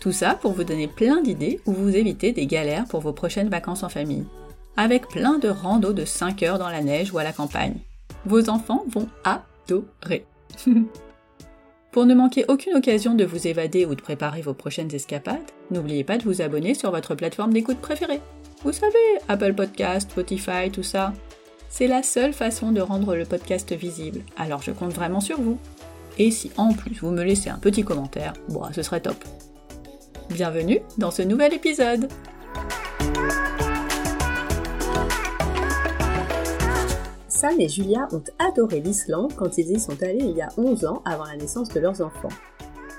Tout ça pour vous donner plein d'idées ou vous éviter des galères pour vos prochaines vacances en famille. Avec plein de randos de 5 heures dans la neige ou à la campagne. Vos enfants vont adorer. Pour ne manquer aucune occasion de vous évader ou de préparer vos prochaines escapades, n'oubliez pas de vous abonner sur votre plateforme d'écoute préférée. Vous savez, Apple Podcast, Spotify, tout ça. C'est la seule façon de rendre le podcast visible, alors je compte vraiment sur vous. Et si en plus vous me laissez un petit commentaire, bon, ce serait top. Bienvenue dans ce nouvel épisode Sam et Julia ont adoré l'Islande quand ils y sont allés il y a 11 ans avant la naissance de leurs enfants.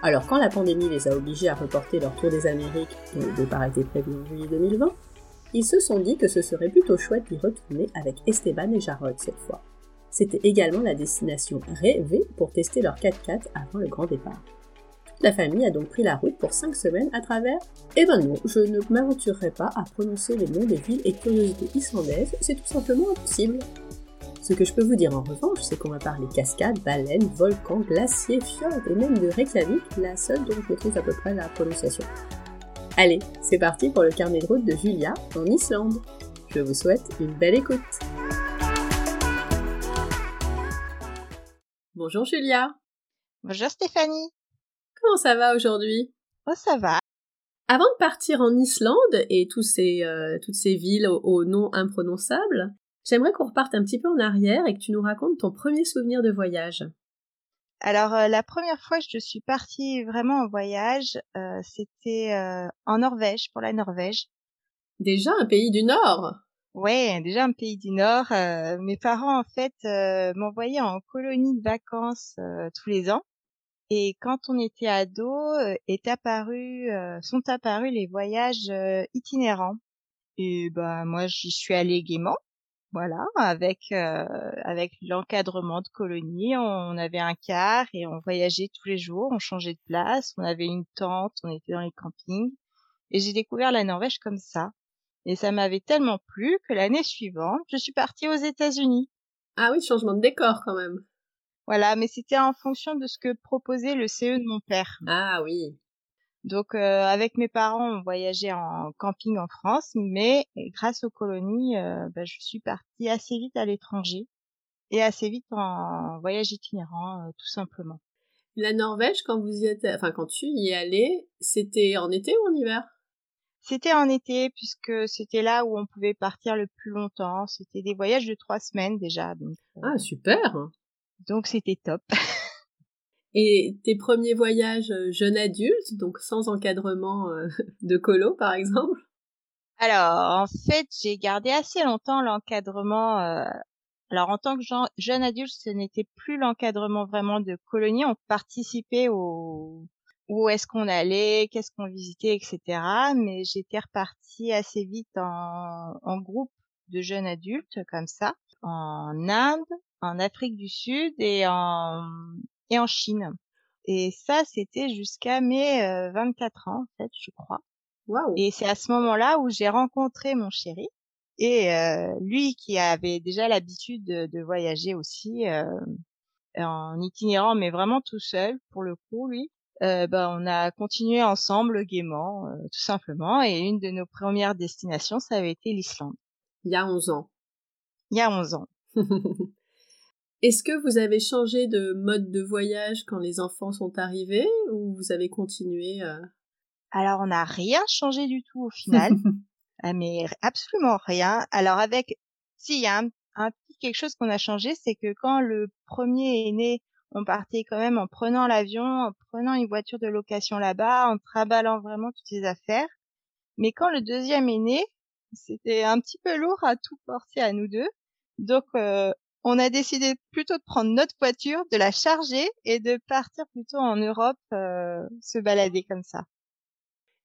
Alors quand la pandémie les a obligés à reporter leur tour des Amériques, dont le départ était prévu en juillet 2020, ils se sont dit que ce serait plutôt chouette d'y retourner avec Esteban et Jarod cette fois. C'était également la destination rêvée pour tester leur 4x4 avant le grand départ. La famille a donc pris la route pour 5 semaines à travers... Eh ben non, je ne m'aventurerai pas à prononcer les noms des villes et curiosités islandaises, c'est tout simplement impossible. Ce que je peux vous dire en revanche, c'est qu'on va parler cascades, baleines, volcans, glaciers, fjords et même de Reykjavik, la seule dont je maîtrise à peu près la prononciation. Allez, c'est parti pour le carnet de route de Julia en Islande. Je vous souhaite une belle écoute. Bonjour Julia. Bonjour Stéphanie. Comment ça va aujourd'hui? Oh ça va. Avant de partir en Islande et tous ces, euh, toutes ces villes aux noms imprononçables, j'aimerais qu'on reparte un petit peu en arrière et que tu nous racontes ton premier souvenir de voyage. Alors euh, la première fois que je suis partie vraiment en voyage, euh, c'était euh, en Norvège, pour la Norvège. Déjà un pays du Nord Ouais, déjà un pays du Nord. mes parents en fait m'envoyaient en colonie de vacances tous les ans. Et quand on était ado, est apparu, sont apparus les voyages itinérants. Et bah moi j'y suis allée gaiement voilà, avec euh, avec l'encadrement de colonie, on avait un car et on voyageait tous les jours, on changeait de place, on avait une tente, on était dans les campings et j'ai découvert la Norvège comme ça. Et ça m'avait tellement plu que l'année suivante, je suis partie aux États-Unis. Ah oui, changement de décor quand même. Voilà, mais c'était en fonction de ce que proposait le CE de mon père. Ah oui. Donc euh, avec mes parents, on voyageait en camping en France, mais grâce aux colonies, euh, bah, je suis partie assez vite à l'étranger et assez vite en voyage itinérant, euh, tout simplement. La Norvège, quand vous y êtes, enfin quand tu y es allé, c'était en été ou en hiver? C'était en été puisque c'était là où on pouvait partir le plus longtemps. C'était des voyages de trois semaines déjà. Donc, ah super Donc c'était top. Et tes premiers voyages euh, jeune adulte, donc sans encadrement euh, de colo par exemple? Alors en fait j'ai gardé assez longtemps l'encadrement. Euh, alors en tant que jeune adulte ce n'était plus l'encadrement vraiment de colonie, on participait au où est-ce qu'on allait, qu'est-ce qu'on visitait, etc. Mais j'étais repartie assez vite en, en groupe de jeunes adultes comme ça, en Inde, en Afrique du Sud et en et en Chine. Et ça, c'était jusqu'à mes 24 euh, ans, en fait, je crois. Wow. Et c'est à ce moment-là où j'ai rencontré mon chéri. Et euh, lui qui avait déjà l'habitude de, voyager aussi euh, en itinérant, mais vraiment tout seul pour le coup, lui, euh, bah, on a continué ensemble gaiement, tout simplement. Et une de nos premières destinations, ça avait été l'Islande. Il y a 11 ans. Il y a 11 ans. Est-ce que vous avez changé de mode de voyage quand les enfants sont arrivés ou vous avez continué euh? Alors on n'a rien changé du tout au final, ah, mais absolument rien. Alors avec, si il y a un, petit quelque chose qu'on a changé, c'est que quand le premier est né, on partait quand même en prenant l'avion, en prenant une voiture de location là-bas, en traballant vraiment toutes ses affaires. Mais quand le deuxième est né, c'était un petit peu lourd à tout porter à nous deux. Donc euh, on a décidé plutôt de prendre notre voiture, de la charger et de partir plutôt en Europe euh, se balader comme ça.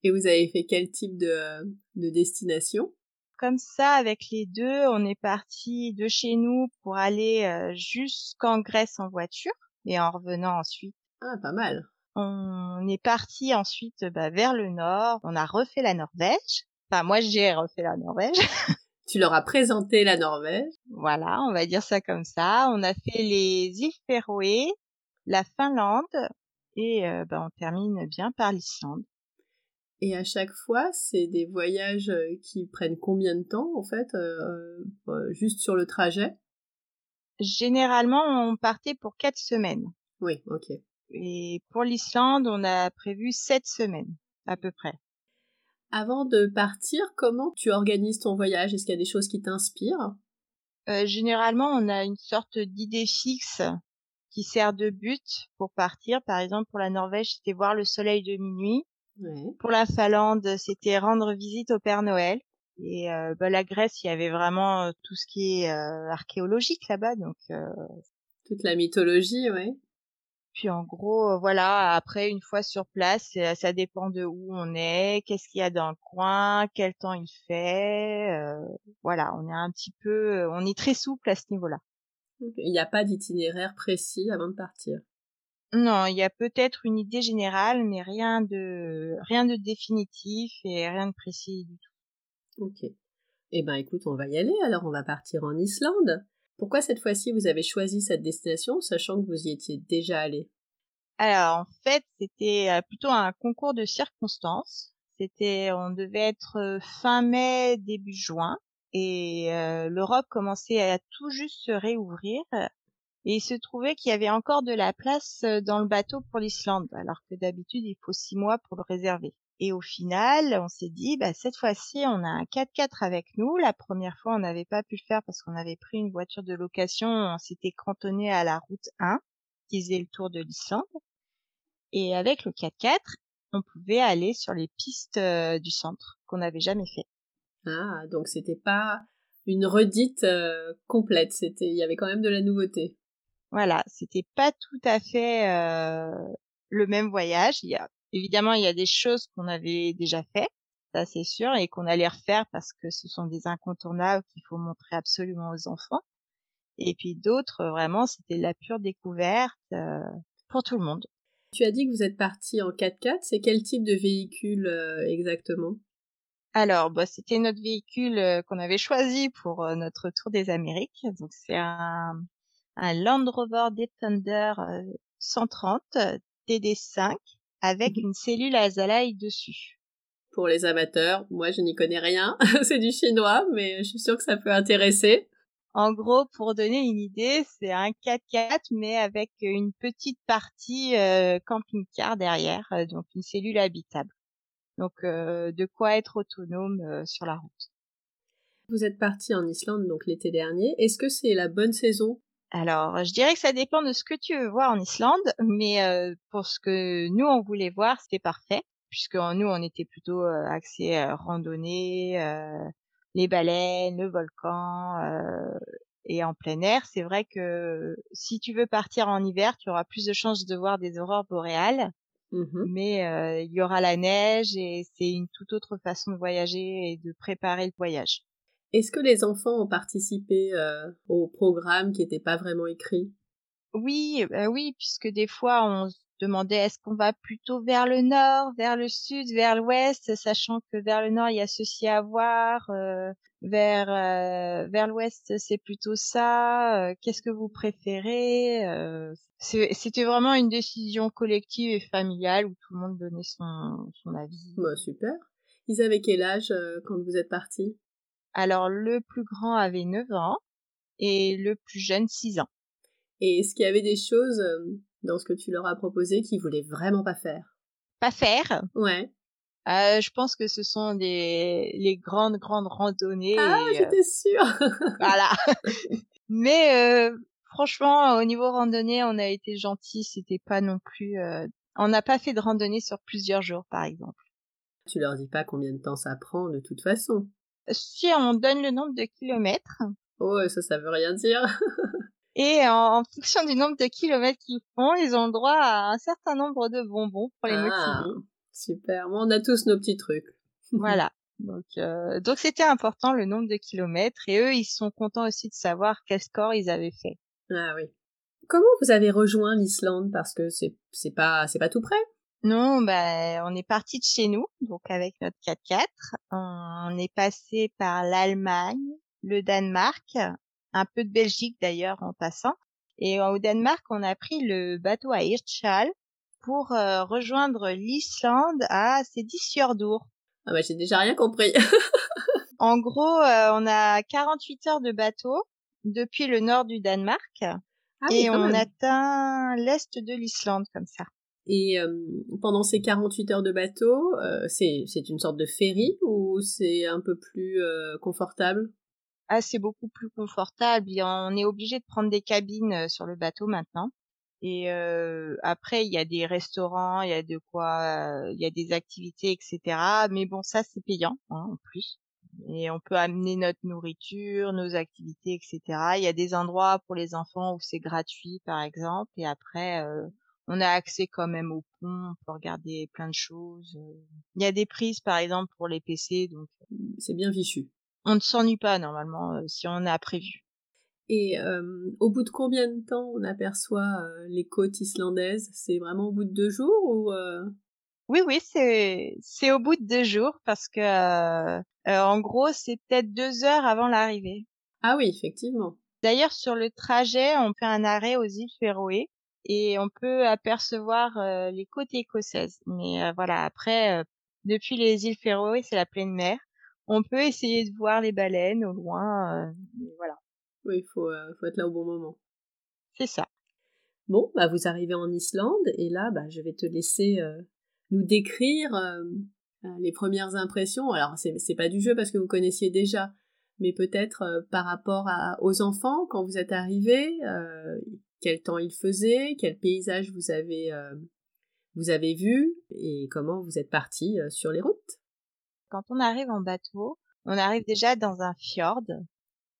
Et vous avez fait quel type de, de destination? Comme ça, avec les deux, on est parti de chez nous pour aller jusqu'en Grèce en voiture et en revenant ensuite. Ah, pas mal. On est parti ensuite bah, vers le nord. On a refait la Norvège. Enfin, moi, j'ai refait la Norvège. tu leur as présenté la Norvège. Voilà, on va dire ça comme ça. On a fait les îles Féroé, la Finlande et euh, bah, on termine bien par l'Islande. Et à chaque fois, c'est des voyages euh, qui prennent combien de temps en fait, euh, juste sur le trajet? Généralement, on partait pour quatre semaines. Oui, ok. Et pour l'Islande, on a prévu sept semaines à peu près. Avant de partir, comment tu organises ton voyage? Est-ce qu'il y a des choses qui t'inspirent? Euh, Généralement, on a une sorte d'idée fixe qui sert de but pour partir. Par exemple, pour la Norvège, c'était voir le soleil de minuit. Pour la Finlande, c'était rendre visite au Père Noël. Et euh, bah, la Grèce, il y avait vraiment euh, tout ce qui est archéologique là-bas, donc toute la mythologie, oui. Puis en gros, voilà, après une fois sur place, ça dépend de où on est, qu'est-ce qu'il y a dans le coin, quel temps il fait. Euh, voilà, on est un petit peu, on est très souple à ce niveau-là. Il n'y a pas d'itinéraire précis avant de partir? Non, il y a peut-être une idée générale, mais rien de rien de définitif et rien de précis du tout. Ok. Eh ben écoute, on va y aller. Alors on va partir en Islande. Pourquoi cette fois-ci vous avez choisi cette destination, sachant que vous y étiez déjà allé? Alors en fait, c'était euh, plutôt un concours de circonstances. C'était, on devait être euh, fin mai, début juin, et euh, l'Europe commençait à tout juste se réouvrir. Et il se trouvait qu'il y avait encore de la place dans le bateau pour l'Islande, alors que d'habitude il faut six mois pour le réserver. Et au final, on s'est dit, bah, cette fois-ci, on a un 4x4 avec nous. La première fois, on n'avait pas pu le faire parce qu'on avait pris une voiture de location. On s'était cantonné à la route 1, qui faisait le tour de l'Islande. Et avec le 4x4, on pouvait aller sur les pistes euh, du centre qu'on n'avait jamais fait. Ah, donc c'était pas une redite euh, complète. C'était, il y avait quand même de la nouveauté. Voilà, c'était pas tout à fait euh, le même voyage. Il y a Évidemment, il y a des choses qu'on avait déjà fait, ça c'est sûr, et qu'on allait refaire parce que ce sont des incontournables qu'il faut montrer absolument aux enfants. Et puis d'autres, vraiment, c'était la pure découverte euh, pour tout le monde. Tu as dit que vous êtes parti en 4x4, c'est quel type de véhicule euh, exactement? Alors, bah, c'était notre véhicule euh, qu'on avait choisi pour notre tour des Amériques. Donc, c'est un, un Land Rover Defender 130 TD5 avec mhm. une cellule azalaï dessus. Pour les amateurs, moi je n'y connais rien, c'est du chinois, mais je suis sûre que ça peut intéresser. En gros, pour donner une idée, c'est un 4x4 mais avec une petite partie euh, camping-car derrière, euh, donc une cellule habitable. Donc euh, de quoi être autonome sur la route. Vous êtes parti en Islande donc l'été dernier. Est-ce que c'est la bonne saison alors, je dirais que ça dépend de ce que tu veux voir en Islande, mais euh, pour ce que nous on voulait voir, c'était parfait, puisque nous on était plutôt euh, axé euh, randonnée, euh, les baleines, le volcan et en plein air. C'est vrai que si tu veux partir en hiver, tu auras plus de chances de voir des aurores boréales. Mmh mais il y aura la neige et c'est une toute autre façon de voyager et de préparer le voyage. Est-ce que les enfants ont participé euh, au programme qui n'était pas vraiment écrit? Oui, bah oui, puisque des fois on se demandait est-ce qu'on va plutôt vers le nord, vers le sud, vers l'ouest, sachant que vers le nord il y a ceci à voir, euh, vers euh, vers l'ouest c'est plutôt ça. Qu'est-ce que vous préférez C'était vraiment une décision collective et familiale où tout le monde donnait son son avis. Bah, super. Ils avaient quel âge quand vous êtes partis? Alors le plus grand avait 9 ans et le plus jeune 6 ans. Et est-ce qu'il y avait des choses euh, dans ce que tu leur as proposé qu'ils voulaient vraiment pas faire? Pas faire Ouais. Euh, je pense que ce sont des les grandes grandes randonnées. Ah, euh, j'étais sûre. voilà. Mais franchement, au niveau randonnée, on a été gentils. C'était pas non plus. On n'a pas fait de randonnée sur plusieurs jours, par exemple. Tu leur dis pas combien de temps ça prend de toute façon si on donne le nombre de kilomètres. Oh, ça, ça veut rien dire. et en, fonction du nombre de kilomètres qu'ils font, ils ont le droit à un certain nombre de bonbons pour les ah, motiver. Super. on a tous nos petits trucs. voilà. Donc, euh, donc c'était important le nombre de kilomètres et eux, ils sont contents aussi de savoir quel score ils avaient fait. Ah oui. Comment vous avez rejoint l'Islande? Parce que c'est c'est pas c'est pas tout près. Non, bah on est parti de chez nous, donc avec notre 4x4. On est passé par l'Allemagne, le Danemark, un peu de Belgique d'ailleurs en passant. Et au Danemark, on a pris le bateau à Hirtshal pour euh, rejoindre l'Islande à ces 10 heures d'our. Ah bah j'ai déjà rien compris. en gros, euh, on a 48 heures de bateau depuis le nord du Danemark ah et on atteint l'est de l'Islande comme ça. Et euh, pendant ces 48 heures de bateau, euh, c'est une sorte de ferry ou c'est un peu plus confortable? Ah, c'est beaucoup plus confortable. On est obligé de prendre des cabines sur le bateau maintenant. Et euh, après, il y a des restaurants, il y a de quoi, il y a des activités, etc. Mais bon, ça c'est payant hein, en plus. Et on peut amener notre nourriture, nos activités, etc. Il y a des endroits pour les enfants où c'est gratuit, par exemple. Et après, euh, on a accès quand même au pont, on peut regarder plein de choses. Il y a des prises, par exemple, pour les PC, donc c'est bien fichu. On ne s'ennuie pas normalement si on a prévu. Et euh, au bout de combien de temps on aperçoit euh, les côtes islandaises? C'est vraiment au bout de deux jours ou euh? Oui, oui, c'est c'est au bout de deux jours parce que en gros c'est peut-être deux heures avant l'arrivée. Ah oui, effectivement. D'ailleurs sur le trajet on fait un arrêt aux îles Féroé et on peut apercevoir les côtes écossaises. Mais voilà après depuis les îles Féroé c'est la pleine mer. On peut essayer de voir les baleines au loin. voilà. Oui, il faut, euh, faut être là au bon moment. C'est ça. Bon, bah vous arrivez en Islande et là, bah, je vais te laisser euh, nous décrire euh, les premières impressions. Alors, c'est, c'est pas du jeu parce que vous connaissiez déjà, mais peut-être par rapport à, aux enfants quand vous êtes arrivés, quel temps il faisait, quel paysage vous avez vous avez vu et comment vous êtes partis sur les routes. Quand on arrive en bateau, on arrive déjà dans un fjord.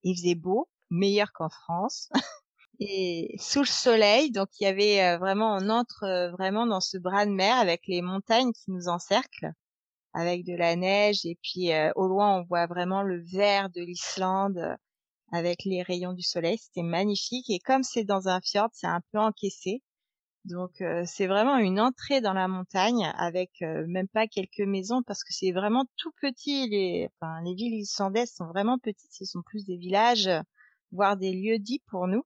Il faisait beau, meilleur qu'en France. et sous le soleil, donc il y avait euh, vraiment, on entre euh, vraiment dans ce bras de mer avec les montagnes qui nous encerclent, avec de la neige et puis euh, au loin on voit vraiment le vert de l'Islande avec les rayons du soleil. C'était magnifique et comme c'est dans un fjord, c'est un peu encaissé. Donc c'est vraiment une entrée dans la montagne avec même pas quelques maisons parce que c'est vraiment tout petit. Les, villes islandaises sont vraiment petites. Ce sont plus des villages voir des lieux dits pour nous.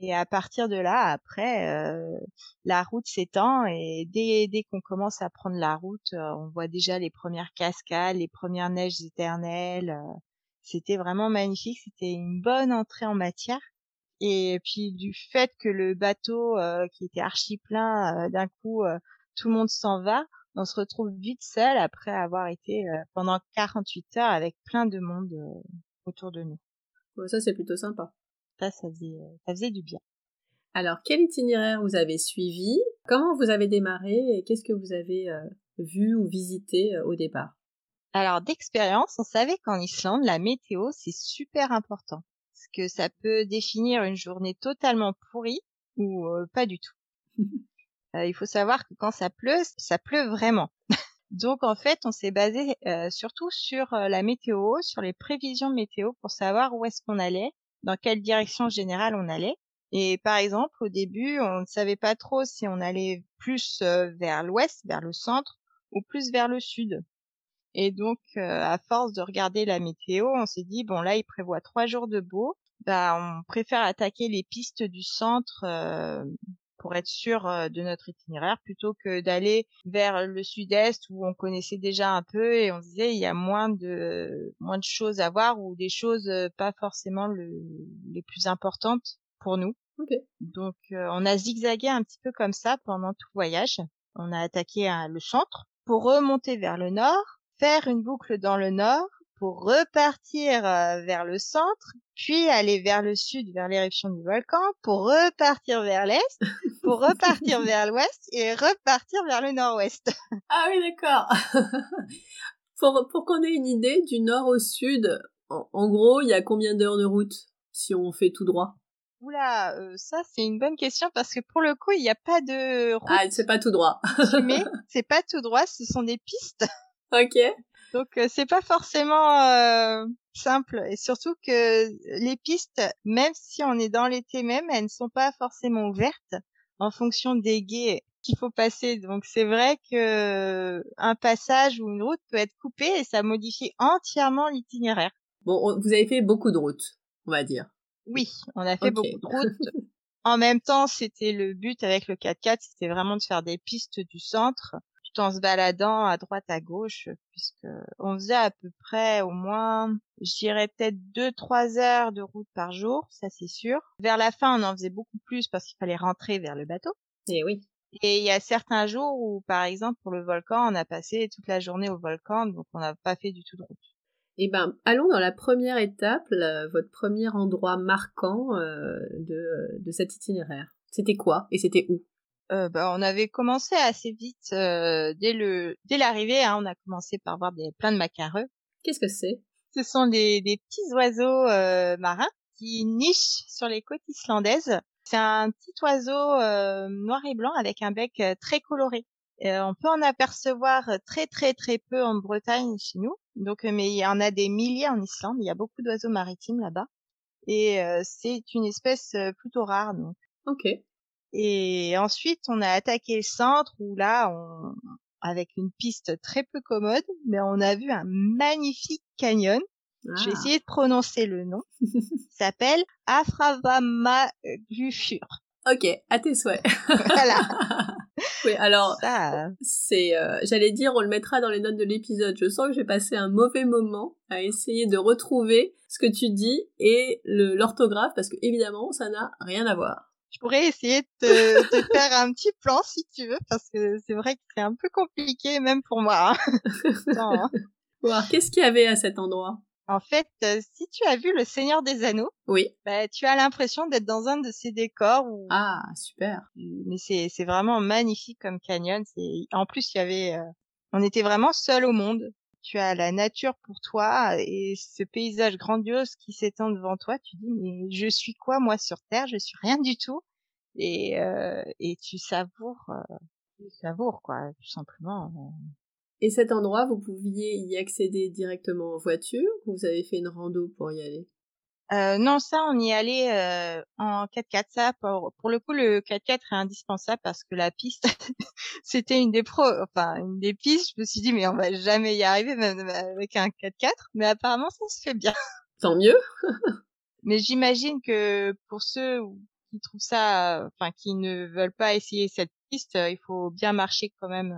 Et, à partir de là, après, euh, la route s'étend et dès, qu'on commence à prendre la route, euh, on voit déjà les premières cascades, les premières neiges éternelles. Euh. c'était vraiment magnifique. C'était une bonne entrée en matière. Et puis du fait que le bateau qui était archi plein, d'un coup, tout le monde s'en va, on se retrouve vite seul après avoir été pendant 48 heures avec plein de monde autour de nous ça, c'est plutôt sympa. Ça, ça faisait, ça faisait du bien. Alors, quel itinéraire vous avez suivi? Comment vous avez démarré et qu'est-ce que vous avez euh, vu ou visité euh, au départ? Alors, d'expérience, on savait qu'en Islande, la météo, c'est super important. Parce que ça peut définir une journée totalement pourrie ou euh, pas du tout. il faut savoir que quand ça pleut, ça pleut vraiment. Donc en fait, on s'est basé euh, surtout sur euh, la météo, sur les prévisions météo pour savoir où est-ce qu'on allait, dans quelle direction générale on allait. Et par exemple, au début, on ne savait pas trop si on allait plus euh, vers l'ouest, vers le centre, ou plus vers le sud. Et donc, à force de regarder la météo, on s'est dit bon là, il prévoit trois jours de beau. Bah, on préfère attaquer les pistes du centre pour être sûr euh, de notre itinéraire plutôt que d'aller vers le sud-est où on connaissait déjà un peu et on se disait il y a moins de moins de choses à voir ou des choses euh, pas forcément les plus importantes pour nous. Donc euh, on a zigzagué un petit peu comme ça pendant tout le voyage. On a attaqué le centre pour remonter vers le nord, faire une boucle dans le nord pour repartir vers le centre, puis aller vers le sud, vers l'éruption du volcan, pour repartir vers l'est, pour repartir vers l'ouest et repartir vers le nord-ouest. Ah oui, d'accord. pour pour qu'on ait une idée, du nord au sud, en, gros, il y a combien d'heures de route si on fait tout droit? Oula, euh, ça c'est une bonne question parce que pour le coup, il n'y a pas de route. Ah, c'est pas tout droit. mais c'est pas tout droit, ce sont des pistes. Ok. Donc euh, c'est pas forcément euh, simple et surtout que les pistes, même si on est dans l'été même, elles ne sont pas forcément ouvertes en fonction des guets qu'il faut passer. Donc c'est vrai que un passage ou une route peut être coupée et ça modifie entièrement l'itinéraire. Bon, vous avez fait beaucoup de routes, on va dire. Oui, on a fait beaucoup de routes. en même temps, c'était le but avec le 4x4, c'était vraiment de faire des pistes du centre tout en se baladant à droite à gauche puisque on faisait à peu près au moins je dirais peut-être deux trois heures de route par jour ça c'est sûr. Vers la fin on en faisait beaucoup plus parce qu'il fallait rentrer vers le bateau. Et eh oui. Et il y a certains jours où par exemple pour le volcan on a passé toute la journée au volcan donc on n'a pas fait du tout de route. Eh ben, allons dans la première étape, votre premier endroit marquant euh, de, de cet itinéraire. C'était quoi et c'était où? Euh, bah, on avait commencé assez vite euh, dès le dès l'arrivée. Hein, on a commencé par voir des plein de macareux. Qu'est-ce que c'est? Ce sont des, des petits oiseaux euh, marins qui nichent sur les côtes islandaises. C'est un petit oiseau euh, noir et blanc avec un bec euh, très coloré. on peut en apercevoir très très très peu en Bretagne chez nous. Donc, mais il y en a des milliers en Islande. Il y a beaucoup d'oiseaux maritimes là-bas, et c'est une espèce plutôt rare. Donc. Ok. Et ensuite, on a attaqué le centre où là, on, avec une piste très peu commode, mais on a vu un magnifique canyon. Je vais ah. essayer de prononcer le nom. Ça s'appelle Afravama Glufur. Ok, à tes souhaits. voilà. oui, alors c'est, euh, j'allais dire, on le mettra dans les notes de l'épisode. Je sens que j'ai passé un mauvais moment à essayer de retrouver ce que tu dis et l'orthographe parce que évidemment, ça n'a rien à voir je pourrais essayer de te, faire un petit plan si tu veux, parce que c'est vrai que c'est un peu compliqué même pour moi. Hein. hein. Qu'est-ce qu'il y avait à cet endroit? En fait, euh, si tu as vu Le Seigneur des Anneaux, oui, bah, tu as l'impression d'être dans un de ces décors. Où... Ah, super. Mais c'est c'est vraiment magnifique comme canyon. C'est en plus il y avait, euh, on était vraiment seul au monde tu as la nature pour toi et ce paysage grandiose qui s'étend devant toi, tu dis mais je suis quoi moi sur terre? Je suis rien du tout. Et euh, et tu savoures euh, tu savoures quoi tout simplement. Et cet endroit, vous pouviez y accéder directement en voiture ou vous avez fait une rando pour y aller? Euh, non, ça, on y allait euh, en 4x4. Ça, pour, pour le coup, le 4x4 est indispensable parce que la piste, c'était une des pro, enfin une des pistes. Je me suis dit, mais on va jamais y arriver même avec un 4x4. Mais apparemment, ça se fait bien. Tant mieux. mais j'imagine que pour ceux qui trouvent ça, enfin qui ne veulent pas essayer cette piste, il faut bien marcher quand même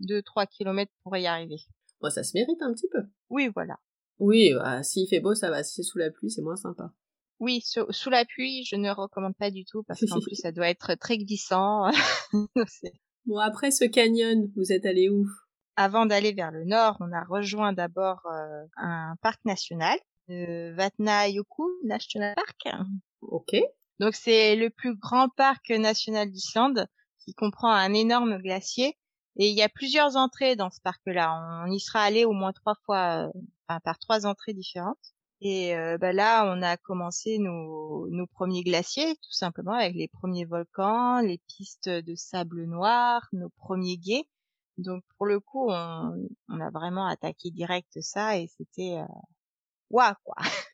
2-3 km pour y arriver. Bon, ça se mérite un petit peu. Oui, voilà. Oui, bah, s'il fait beau, ça va. Si c'est sous la pluie, c'est moins sympa. Oui, sous, la pluie, je ne recommande pas du tout parce qu'en plus, ça doit être très glissant. bon, après ce canyon, vous êtes allé où? Avant d'aller vers le nord, on a rejoint d'abord euh, un parc national, le Vatnajökull National Park. Ok. Donc c'est le plus grand parc national d'Islande qui comprend un énorme glacier et il y a plusieurs entrées dans ce parc-là. On y sera allé au moins trois fois, euh, enfin, par trois entrées différentes. Et euh, bah là, on a commencé nos, nos premiers glaciers, tout simplement, avec les premiers volcans, les pistes de sable noir, nos premiers guets. Donc pour le coup, on, on a vraiment attaqué direct ça et c'était euh... waouh quoi.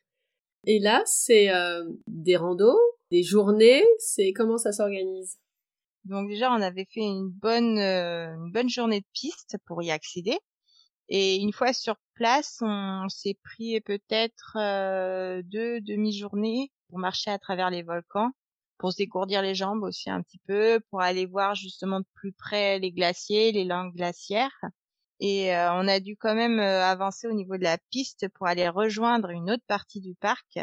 Et là, c'est euh, des randos, des journées, c'est comment ça s'organise? Donc déjà, on avait fait une bonne, euh, une bonne journée de piste pour y accéder. Et une fois sur place, on s'est pris peut-être euh, deux demi-journées pour marcher à travers les volcans, pour se dégourdir les jambes aussi un petit peu, pour aller voir justement de plus près les glaciers, les langues glaciaires. Et euh, on a dû quand même avancer au niveau de la piste pour aller rejoindre une autre partie du parc.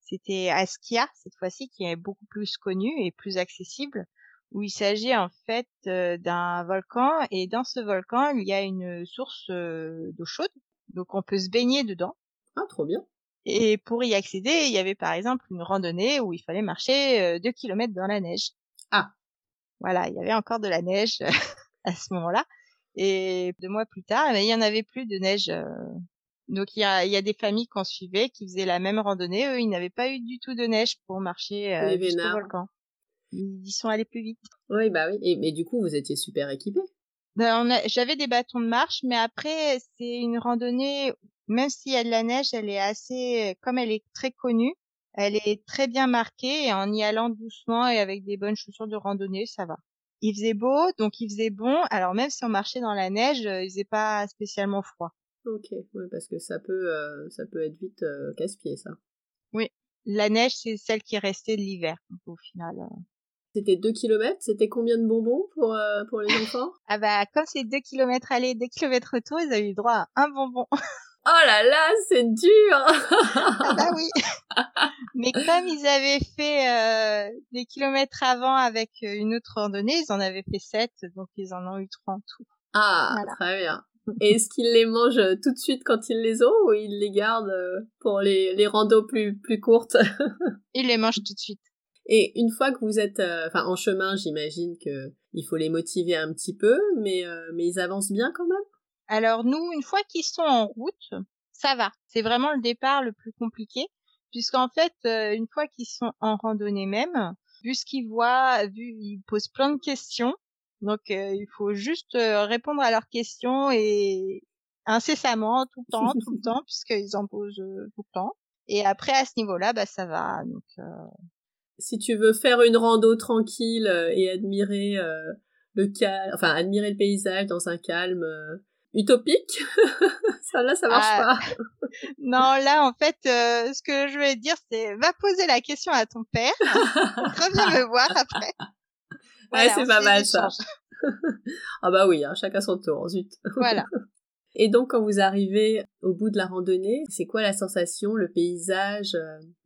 C'était Askia cette fois-ci, qui est beaucoup plus connu et plus accessible où il s'agit en fait euh, d'un volcan et dans ce volcan il y a une source euh, d'eau chaude donc on peut se baigner dedans. Ah trop bien. Et pour y accéder il y avait par exemple une randonnée où il fallait marcher euh, deux kilomètres dans la neige. Ah. Voilà il y avait encore de la neige à ce moment-là et deux mois plus tard eh ben, il y en avait plus de neige Donc il y a, il y a des familles qu'on suivait qui faisaient la même randonnée. Eux, ils n'avaient pas eu du tout de neige pour marcher euh, jusqu'au volcan. Ils y sont allés plus vite. Oui, bah oui. Et, mais du coup, vous étiez super équipés. Ben, j'avais des bâtons de marche, mais après c'est une randonnée. Même s'il y a de la neige, elle est assez, comme elle est très connue, elle est très bien marquée. Et en y allant doucement et avec des bonnes chaussures de randonnée, ça va. Il faisait beau, donc il faisait bon. Alors même si on marchait dans la neige, euh, il faisait pas spécialement froid. Ok, oui, parce que ça peut, euh, ça peut être vite euh, casse-pied, ça. La neige, c'est celle qui est restée de l'hiver. Au final. euh. C'était 2 kilomètres, c'était combien de bonbons pour, euh, pour les enfants? Ah bah comme c'est deux kilomètres aller, deux kilomètres retour, ils ont eu droit à un bonbon. Oh là là, c'est dur ah bah oui. Mais comme ils avaient fait euh, des kilomètres avant avec euh, une autre randonnée, ils en avaient fait sept, donc ils en ont eu trois en tout. Ah, Voilà. très bien. Et est-ce qu'ils les mangent tout de suite quand ils les ont ou ils les gardent pour les, les randos plus, plus courtes? Ils les mangent tout de suite. Et une fois que vous êtes euh, enfin en chemin, j'imagine que il faut les motiver un petit peu, mais, euh, mais ils avancent bien quand même Alors nous, une fois qu'ils sont en route, ça va. C'est vraiment le départ le plus compliqué, puisqu'en fait, euh, une fois qu'ils sont en randonnée même, vu ce qu'ils voient, vu ils posent plein de questions, donc euh, il faut juste répondre à leurs questions et incessamment, tout le temps, tout le temps, puisqu'ils en posent tout le temps. Et après, à ce niveau-là, bah ça va. Donc, euh, Si tu veux faire une rando tranquille euh, et admirer euh, le calme, enfin admirer le paysage dans un calme euh, utopique, ça là ça marche Ah. pas. Non, là, en fait, euh, ce que je vais dire, c'est va poser la question à ton père. Reviens me voir après. Ouais, c'est pas mal, ça. ah bah oui, hein, chacun son tour, zut. Voilà. Et donc quand vous arrivez au bout de la randonnée, c'est quoi la sensation, le paysage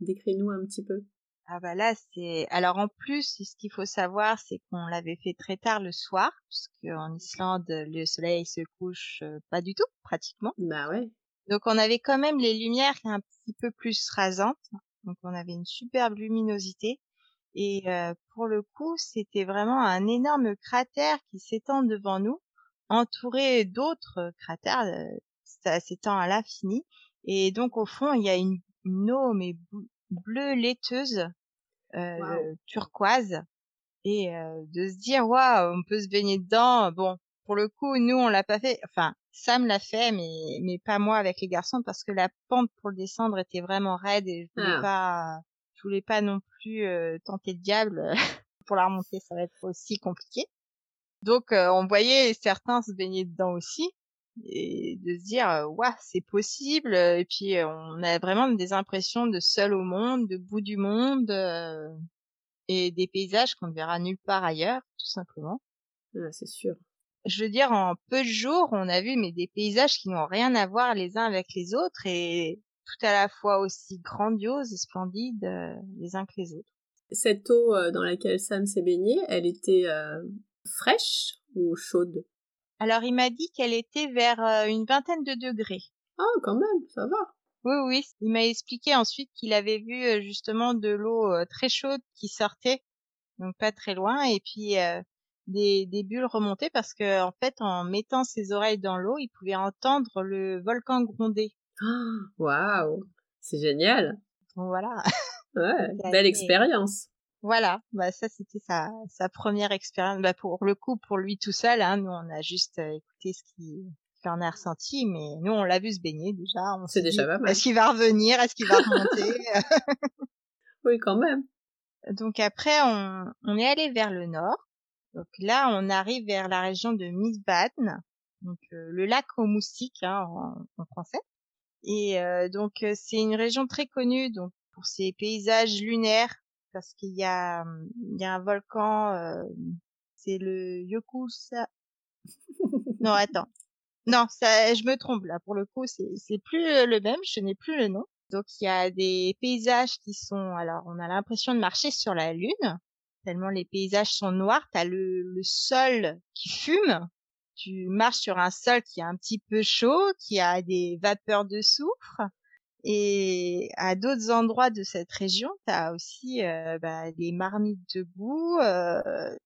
Décris-nous un petit peu. Ah bah là, c'est... Alors en plus, ce qu'il faut savoir, c'est qu'on l'avait fait très tard le soir, puisque en Islande, le soleil se couche pas du tout, pratiquement. Bah ouais. Donc on avait quand même les lumières un petit peu plus rasantes. Donc on avait une superbe luminosité. Et euh, pour le coup, c'était vraiment un énorme cratère qui s'étend devant nous, entouré d'autres cratères. euh, ça s'étend à l'infini. Et donc au fond, il y a une, une eau mais bleue laiteuse, euh, turquoise. Et euh, de se dire, waouh, on peut se baigner dedans. Bon, pour le coup, nous, on l'a pas fait. Enfin, Sam l'a fait, mais mais pas moi avec les garçons parce que la pente pour le descendre était vraiment raide et je voulais Ah. pas, je voulais pas non plus euh, tenter le diable pour la remonter. Ça va être aussi compliqué. Donc, euh, on voyait certains se baigner dedans aussi et de se dire, waouh, c'est possible. Et puis, on a vraiment des impressions de seul au monde, de bout du monde. euh, et des paysages qu'on ne verra nulle part ailleurs, tout simplement c'est sûr. je veux dire, en peu de jours, on a vu mais des paysages qui n'ont rien à voir les uns avec les autres et tout à la fois aussi grandioses et splendides euh, les uns que les autres. Cette eau dans laquelle Sam s'est baigné, elle était euh, fraîche ou chaude? Alors il m'a dit qu'elle était vers euh, une vingtaine de degrés. Ah, quand même, ça va. Oui, oui. Il m'a expliqué ensuite qu'il avait vu euh, justement de l'eau euh, très chaude qui sortait, donc pas très loin, et puis euh, des, des bulles remonter parce que en fait, en mettant ses oreilles dans l'eau, il pouvait entendre le volcan gronder. Ah, Waouh, c'est génial. Voilà. Ouais, belle expérience. Voilà, bah ça c'était sa, sa première expérience. Bah pour le coup, pour lui tout seul, hein, nous on a juste euh, écouté ce qu'il en a ressenti, mais nous on l'a vu se baigner déjà. On C'est déjà pas mal. Est-ce qu'il va revenir? Est-ce qu'il va remonter? Oui, quand même. Donc après on, on est allé vers le nord. Donc là on arrive vers la région de Misbaden, donc euh, le lac aux moustiques hein, en, en français. Et euh, donc euh, c'est une région très connue donc pour ses paysages lunaires parce qu'il y a il y a un volcan euh, c'est le Yokusa non attends. Non ça je me trompe là pour le coup c'est c'est plus le même je n'ai plus le nom. Donc il y a des paysages qui sont alors on a l'impression de marcher sur la lune tellement les paysages sont noirs t'as le le sol qui fume tu marches sur un sol qui est un petit peu chaud qui a des vapeurs de soufre et à d'autres endroits de cette région, tu as aussi euh, bah, les marmites debout. Euh,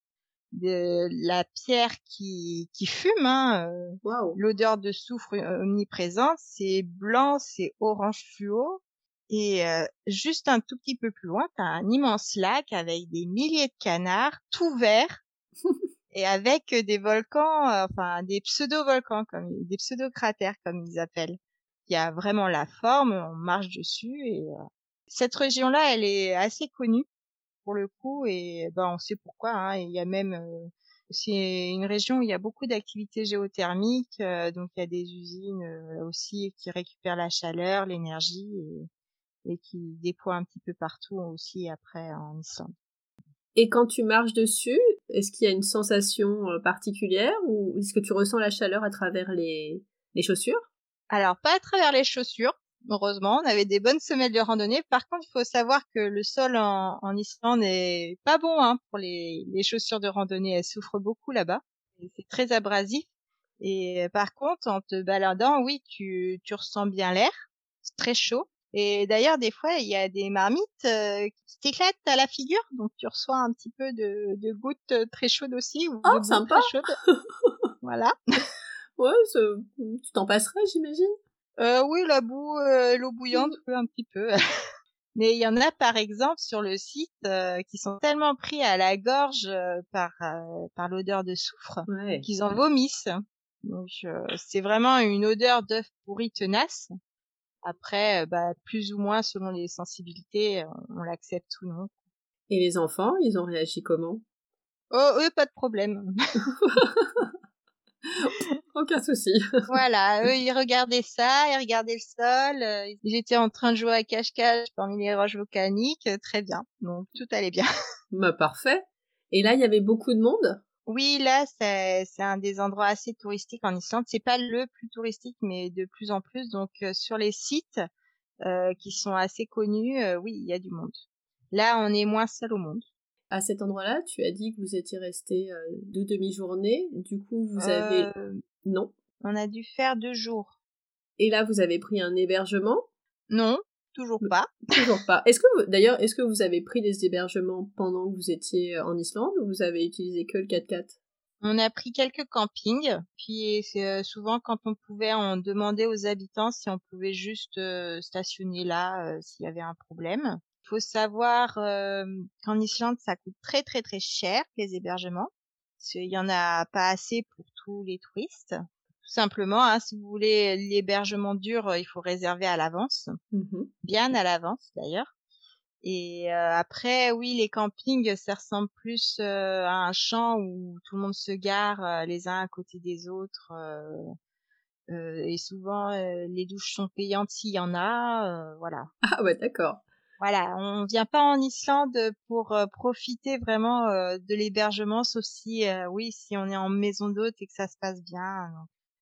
de la pierre qui, qui fume, hein, Waouh. l'odeur de soufre omniprésente, c'est blanc, c'est orange fluo. Et euh, juste un tout petit peu plus loin, t'as un immense lac avec des milliers de canards, tout vert, et avec des volcans, euh, enfin des pseudo-volcans, comme des pseudo-cratères comme ils appellent. Il y a vraiment la forme, on marche dessus et euh, cette région-là, elle est assez connue pour le coup et ben on sait pourquoi. Hein, il y a même c'est une région où il y a beaucoup d'activités géothermiques, donc il y a des usines aussi qui récupèrent la chaleur, l'énergie et qui déploie un petit peu partout aussi après en Islande. Et quand tu marches dessus, est-ce qu'il y a une sensation euh, particulière ou est-ce que tu ressens la chaleur à travers les, les chaussures? Alors, pas à travers les chaussures. Heureusement, on avait des bonnes semelles de randonnée. Par contre, il faut savoir que le sol en, en Islande n'est pas bon hein, pour les, les chaussures de randonnée. Elles souffrent beaucoup là-bas. C'est très abrasif. Et par contre, en te baladant, oui, tu, tu ressens bien l'air. C'est très chaud. Et d'ailleurs, des fois, il y a des marmites euh, qui t'éclatent à la figure, donc tu reçois un petit peu de, de gouttes euh, très chaudes aussi. Ou oh, sympa très chaudes. Voilà. Ouais, tu t'en passerais, j'imagine euh, Oui, la boue, euh, l'eau bouillante, mmh. un petit peu. Mais il y en a, par exemple, sur le site, euh, qui sont tellement pris à la gorge par par l'odeur de soufre ouais. qu'ils en vomissent. Donc, c'est vraiment une odeur d'œuf pourri tenace. Après, euh, bah, plus ou moins selon les sensibilités, euh, on l'accepte ou non. Et les enfants, ils ont réagi comment? Oh, eux, pas de problème. Aucun souci. voilà, eux, ils regardaient ça, ils regardaient le sol, euh, ils étaient en train de jouer à cache-cache parmi les roches volcaniques, très bien. Donc, tout allait bien. bah, parfait. Et là, il y avait beaucoup de monde? Oui, là, c'est un des endroits assez touristiques en Islande. C'est pas le plus touristique, mais de plus en plus. Donc, euh, sur les sites euh, qui sont assez connus, euh, oui, il y a du monde. Là, on est moins seul au monde. À cet endroit-là, tu as dit que vous étiez resté deux demi-journées. Du coup, vous avez... Non On a dû faire deux jours. Et là, vous avez pris un hébergement? Non, toujours pas. Toujours pas. Est-ce que d'ailleurs, est-ce que vous avez pris des hébergements pendant que vous étiez en Islande ou vous avez utilisé que le 4x4 On a pris quelques campings, puis euh, souvent quand on pouvait, on demandait aux habitants si on pouvait juste euh, stationner là euh, s'il y avait un problème. Il faut savoir qu'en Islande, ça coûte très très très cher les hébergements. Il y en a pas assez pour tous les touristes tout simplement. Hein, si vous voulez l'hébergement dur, euh, il faut réserver à l'avance, mmh bien à l'avance d'ailleurs. Et euh, après, oui, les campings, ça ressemble plus euh, à un champ où tout le monde se gare les uns à côté des autres. et souvent, les douches sont payantes s'il y en a. voilà. Ah ouais, d'accord. Voilà, on vient pas en Islande pour profiter vraiment de l'hébergement, sauf si, oui, si on est en maison d'hôte et que ça se passe bien.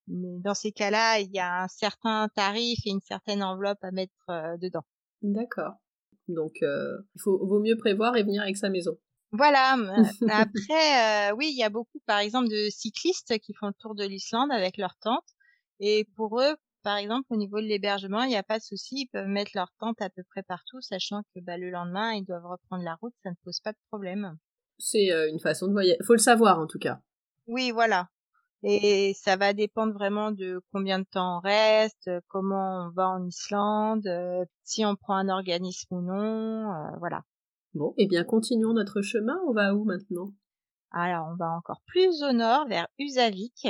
Mais dans ces cas-là, il y a un certain tarif et une certaine enveloppe à mettre euh, dedans. D'accord. Donc, euh, il faut, vaut mieux prévoir et venir avec sa maison. Voilà. Après, euh, oui, il y a beaucoup, par exemple, de cyclistes qui font le tour de l'Islande avec leur tente. Et pour eux, par exemple, au niveau de l'hébergement, il n'y a pas de souci. Ils peuvent mettre leur tente à peu près partout, sachant que bah, le lendemain, ils doivent reprendre la route. Ça ne pose pas de problème. C'est une façon de voyager. Faut le savoir, en tout cas. Oui, voilà. Et ça va dépendre vraiment de combien de temps on reste, comment on va en Islande, euh, si on prend un organisme ou non, euh, voilà. Bon, eh bien continuons notre chemin. On va où maintenant? Alors, on va encore plus au nord, vers Usavik.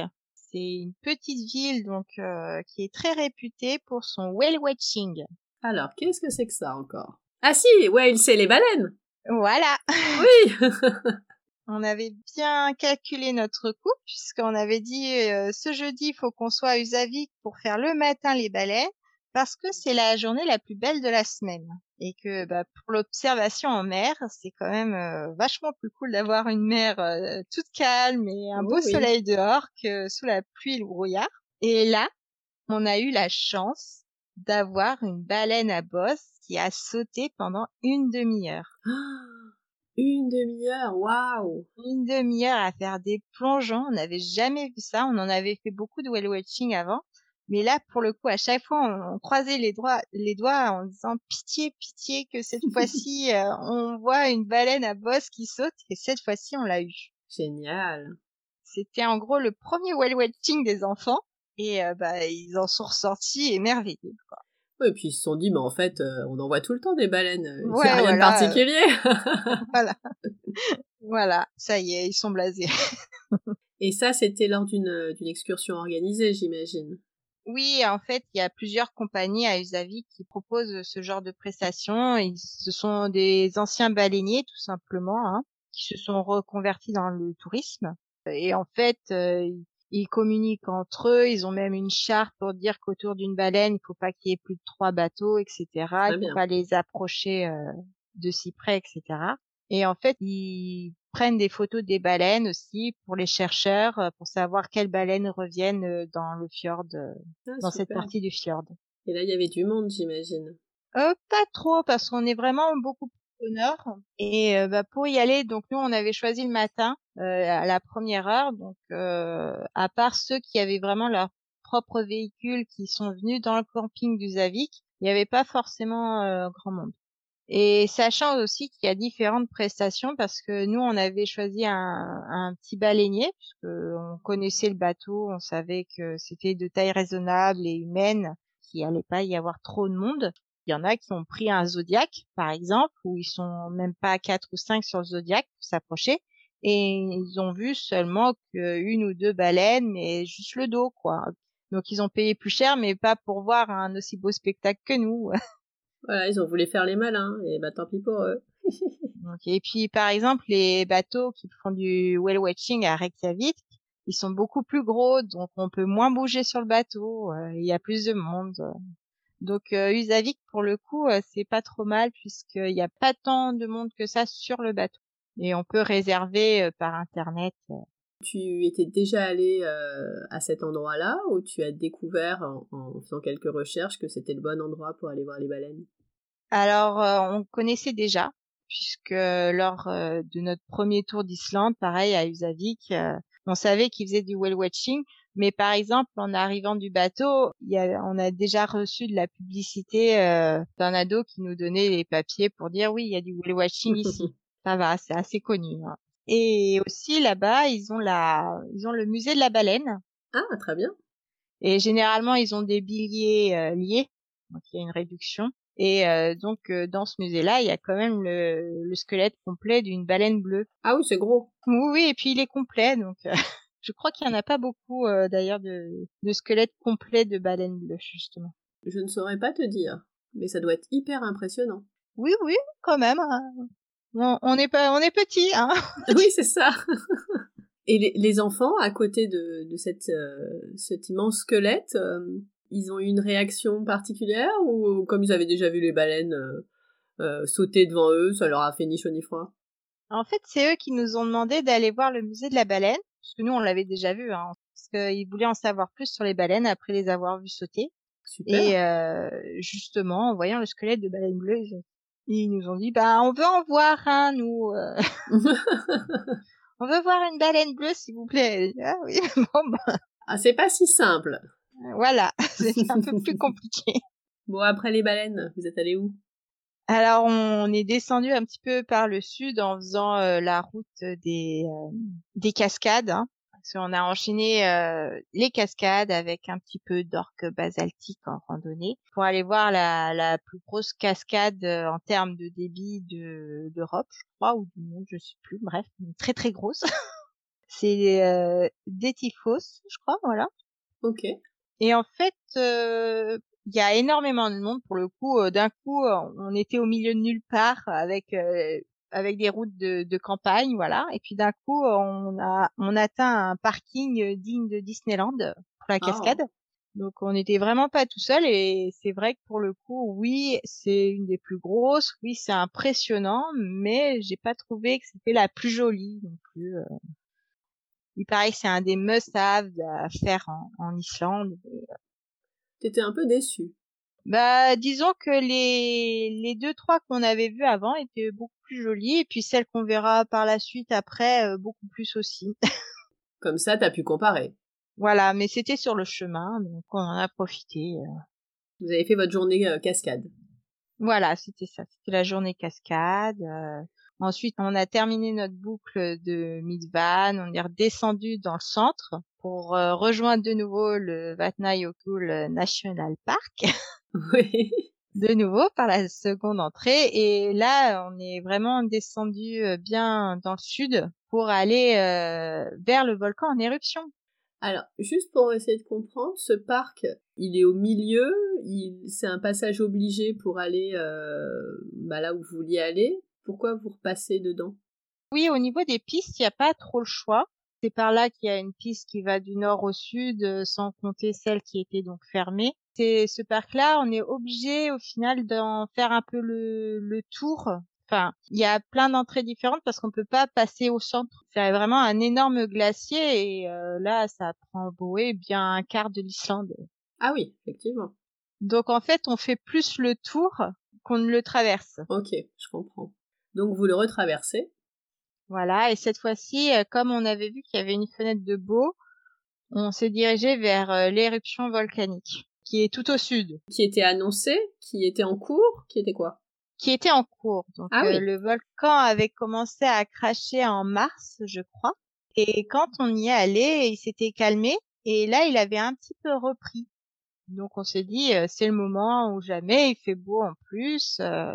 C'est une petite ville donc euh, qui est très réputée pour son whale watching. Alors, qu'est-ce que c'est que ça encore? Ah si, whale, c'est les baleines. Voilà. Oui. on avait bien calculé notre coup puisqu'on avait dit euh, ce jeudi il faut qu'on soit à Usavik pour faire le matin les balais parce que c'est la journée la plus belle de la semaine et que bah, pour l'observation en mer c'est quand même euh, vachement plus cool d'avoir une mer euh, toute calme et un beau soleil dehors que sous la pluie et le brouillard. Et là on a eu la chance d'avoir une baleine à bosse qui a sauté pendant une demi-heure. Une demi-heure, waouh! Une demi-heure à faire des plongeons, on n'avait jamais vu ça, on en avait fait beaucoup de whale watching avant, mais là, pour le coup, à chaque fois, on, croisait les doigts, les doigts en disant pitié, pitié que cette fois-ci, euh, on voit une baleine à bosse qui saute, et cette fois-ci, on l'a eu. Génial. C'était en gros le premier whale watching des enfants et bah ils en sont ressortis émerveillés quoi. et puis ils se sont dit mais en fait on en voit tout le temps des baleines, c'est rien de particulier. voilà. voilà, ça y est, ils sont blasés. et ça c'était lors d'une excursion organisée, j'imagine. Oui, en fait, il y a plusieurs compagnies à Usavik qui proposent ce genre de prestations. ce sont des anciens baleiniers, tout simplement, hein, qui se sont reconvertis dans le tourisme. Et en fait, euh, ils communiquent entre eux. Ils ont même une charte pour dire qu'autour d'une baleine, il faut pas qu'il y ait plus de trois bateaux, etc. il faut pas les approcher euh, de si près, etc. Et en fait, ils prennent des photos des baleines aussi pour les chercheurs, euh, pour savoir quelles baleines reviennent euh, dans le fjord, euh, ah, dans cette partie du fjord. Et là, il y avait du monde, j'imagine. Euh, pas trop, parce qu'on est vraiment beaucoup plus au nord. Et bah, pour y aller, donc nous, on avait choisi le matin, à la première heure. Donc, à part ceux qui avaient vraiment leur propre véhicule, qui sont venus dans le camping du Zavik, il n'y avait pas forcément grand monde. Et sachant aussi qu'il y a différentes prestations parce que nous on avait choisi un, un petit baleinier puisque on connaissait le bateau, on savait que c'était de taille raisonnable et humaine, qu'il allait pas y avoir trop de monde. Il y en a qui ont pris un Zodiac par exemple où ils sont même pas quatre ou cinq sur le Zodiac pour s'approcher et ils ont vu seulement qu'une ou deux baleines mais juste le dos quoi. Donc ils ont payé plus cher mais pas pour voir un aussi beau spectacle que nous. Voilà, ils ont voulu faire les malins, et bah tant pis pour eux. Et puis, par exemple, les bateaux qui font du whale watching à Reykjavik, ils sont beaucoup plus gros, donc on peut moins bouger sur le bateau, euh, il y a plus de monde. Donc euh, Usavik, pour le coup, euh, c'est pas trop mal puisqu'il n'y a pas tant de monde que ça sur le bateau. Et on peut réserver par Internet tu étais déjà allé euh, à cet endroit-là ou tu as découvert en, faisant quelques recherches que c'était le bon endroit pour aller voir les baleines? Alors, euh, on connaissait déjà, puisque lors euh, de notre premier tour d'Islande, pareil à Usavik, on savait qu'ils faisaient du whale watching, mais par exemple, en arrivant du bateau, y a, on a déjà reçu de la publicité d'un ado qui nous donnait les papiers pour dire oui, il y a du whale watching ici. Ça va, c'est assez connu. Hein. Et aussi là-bas, ils ont la, ils ont le musée de la baleine. Ah, très bien. Et généralement, ils ont des billets euh, liés, donc il y a une réduction. Et euh, donc euh, dans ce musée-là, il y a quand même le, le squelette complet d'une baleine bleue. Ah oui, c'est gros. Oui, oui, et puis il est complet, donc je crois qu'il y en a pas beaucoup d'ailleurs de, de squelettes complets de baleines bleues justement. Je ne saurais pas te dire, mais ça doit être hyper impressionnant. Oui, oui, quand même. Hein on est pas, on est petit, hein. oui, c'est ça. Et les, enfants, à côté de, de cette, euh, cet immense squelette, euh, ils ont eu une réaction particulière ou comme ils avaient déjà vu les baleines euh, sauter devant eux, ça leur a fait ni chaud ni froid? En fait, c'est eux qui nous ont demandé d'aller voir le musée de la baleine, puisque nous on l'avait déjà vu, hein, parce qu'ils voulaient en savoir plus sur les baleines après les avoir vues sauter. Super. Et justement, en voyant le squelette de baleine bleue, ils nous ont dit, bah, on veut en voir un, nous. Euh. on veut voir une baleine bleue, s'il vous plaît. Ah oui, bon, bah. Ah, c'est pas si simple. Voilà, c'est un peu plus compliqué. Bon, après les baleines, vous êtes allé où? Alors, on est descendu un petit peu par le sud en faisant euh, la route des, euh, des cascades. Hein on a enchaîné euh, les cascades avec un petit peu d'orque basaltique en randonnée pour aller voir la, la plus grosse cascade euh, en termes de débit de d'Europe, je crois, ou du monde, je sais plus. Bref, très très grosse. C'est euh, Détifos, je crois, voilà. Ok. Et en fait, euh, il y a énormément de monde pour le coup. D'un coup, on était au milieu de nulle part avec avec des routes de, de campagne, voilà. Et puis d'un coup, on a on atteint un parking digne de Disneyland pour la cascade. Ah. Donc on n'était vraiment pas tout seul et c'est vrai que pour le coup, oui, c'est une des plus grosses, oui, c'est impressionnant, mais j'ai pas trouvé que c'était la plus jolie non plus. Euh. Il paraît que c'est un des must-have à faire en, en Islande. T'étais un peu déçu. Bah, disons que les les deux trois qu'on avait vus avant étaient beaucoup plus jolies et puis celles qu'on verra par la suite après euh, beaucoup plus aussi. Comme ça, t'as pu comparer. Voilà, mais c'était sur le chemin, donc on en a profité. Euh. Vous avez fait votre journée euh, cascade. Voilà, c'était ça. C'était la journée cascade. Ensuite, on a terminé notre boucle de Midvan. On est redescendu dans le centre pour euh, rejoindre de nouveau le Vatnajökull National Park. Oui. de nouveau par la seconde entrée. Et là, on est vraiment descendu euh, bien dans le sud pour aller euh, vers le volcan en éruption. Alors, juste pour essayer de comprendre, ce parc, il est au milieu, il... c'est un passage obligé pour aller bah, là où vous vouliez aller. Pourquoi vous repassez dedans? Oui, au niveau des pistes, il n'y a pas trop le choix. C'est par là qu'il y a une piste qui va du nord au sud, euh, sans compter celle qui était donc fermée. C'est ce parc-là, on est obligé au final d'en faire un peu le, le tour. Enfin, il y a plein d'entrées différentes parce qu'on peut pas passer au centre. C'est vraiment un énorme glacier et euh, là, ça prend ouais, bien un quart de l'Islande. Ah oui, effectivement. Donc en fait, on fait plus le tour qu'on ne le traverse. Ok, je comprends. Donc vous le retraversez. Voilà, et cette fois-ci, euh, comme on avait vu qu'il y avait une fenêtre de beau, on s'est dirigé vers euh, l'éruption volcanique, qui est tout au sud, Qui était annoncé, qui était en cours, qui était quoi? Qui était en cours. Donc Ah euh, oui. le volcan avait commencé à cracher en mars, je crois. Et quand on y est allé, il s'était calmé, et là, il avait un petit peu repris. Donc on s'est dit, euh, c'est le moment ou jamais, il fait beau en plus, euh,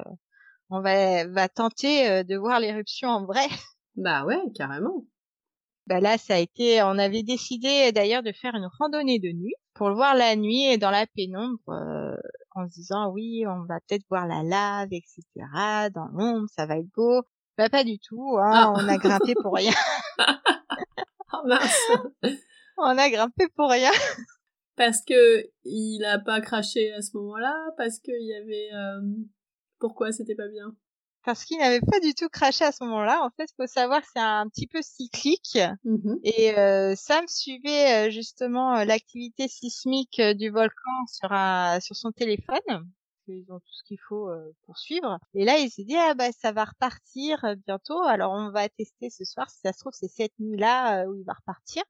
on va, va tenter euh, de voir l'éruption en vrai. Bah ouais, carrément. Bah là, ça a été, on avait décidé d'ailleurs de faire une randonnée de nuit pour le voir la nuit et dans la pénombre, euh, en se disant oui, on va peut-être voir la lave, etc. Dans l'ombre, ça va être beau. Bah pas du tout, hein, Ah. on a grimpé pour rien. Oh mince on a grimpé pour rien. Parce que il a pas craché à ce moment-là, parce qu'il y avait... euh, Pourquoi c'était pas bien? Parce qu'il n'avait pas du tout craché à ce moment-là. En fait, faut savoir que c'est un petit peu cyclique. Mhm. Et euh, Sam suivait euh, justement euh, l'activité sismique euh, du volcan sur un sur son téléphone. qu'ils ont tout ce qu'il faut euh, pour suivre. Et là, il s'est dit ah bah ça va repartir bientôt. Alors on va tester ce soir. Si ça se trouve c'est cette nuit-là où il va repartir.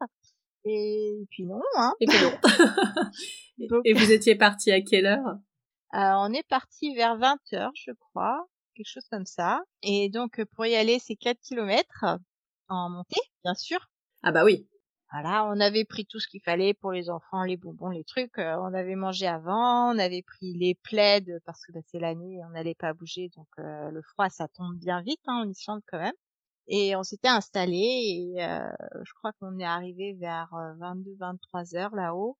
Et puis non, hein. Et que non. Donc- Et vous étiez parti à quelle heure? Euh, on est parti vers 20 heures, je crois, quelque chose comme ça. Et donc euh, pour y aller, c'est 4 kilomètres en montée, bien sûr. Ah bah oui. Voilà, on avait pris tout ce qu'il fallait pour les enfants, les bonbons, les trucs. euh, on avait mangé avant, on avait pris les plaids parce que bah, c'est la nuit, on n'allait pas bouger, donc euh, le froid ça tombe bien vite hein, en Islande quand même. Et on s'était installé et euh, je crois qu'on est arrivé vers 22-23 heures là-haut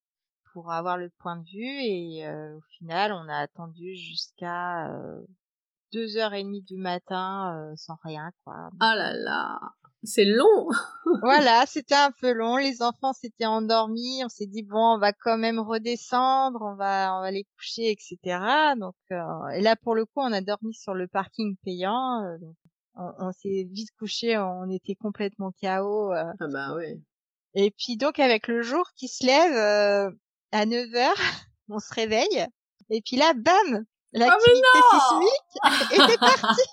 pour avoir le point de vue et euh, au final on a attendu jusqu'à euh, deux heures et demie du matin euh, sans rien quoi. Ah là là. C'est long. voilà, c'était un peu long. Les enfants s'étaient endormis. On s'est dit bon, on va quand même redescendre, on va, on va les coucher, etc. Donc, euh, et là pour le coup, on a dormi sur le parking payant. euh, donc on, on s'est vite couché, on était complètement KO. euh. Ah bah ouais. Et puis donc avec le jour qui se lève euh, à 9 heures, on se réveille. Et puis là, bam, l'activité non sismique était partie.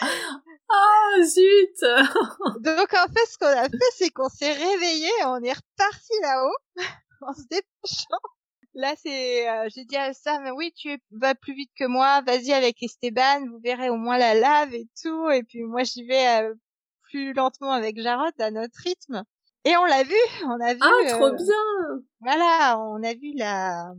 Ah zut Donc en fait, ce qu'on a fait, c'est qu'on s'est réveillé, on est reparti là-haut en se dépêchant. Là, c'est, euh, j'ai dit à Sam, oui, tu vas plus vite que moi, vas-y avec Esteban, vous verrez au moins la lave et tout. Et puis moi, j'y vais euh, plus lentement avec Jarod à notre rythme. Et on l'a vu, on a vu. Ah trop euh, bien Voilà, on a vu la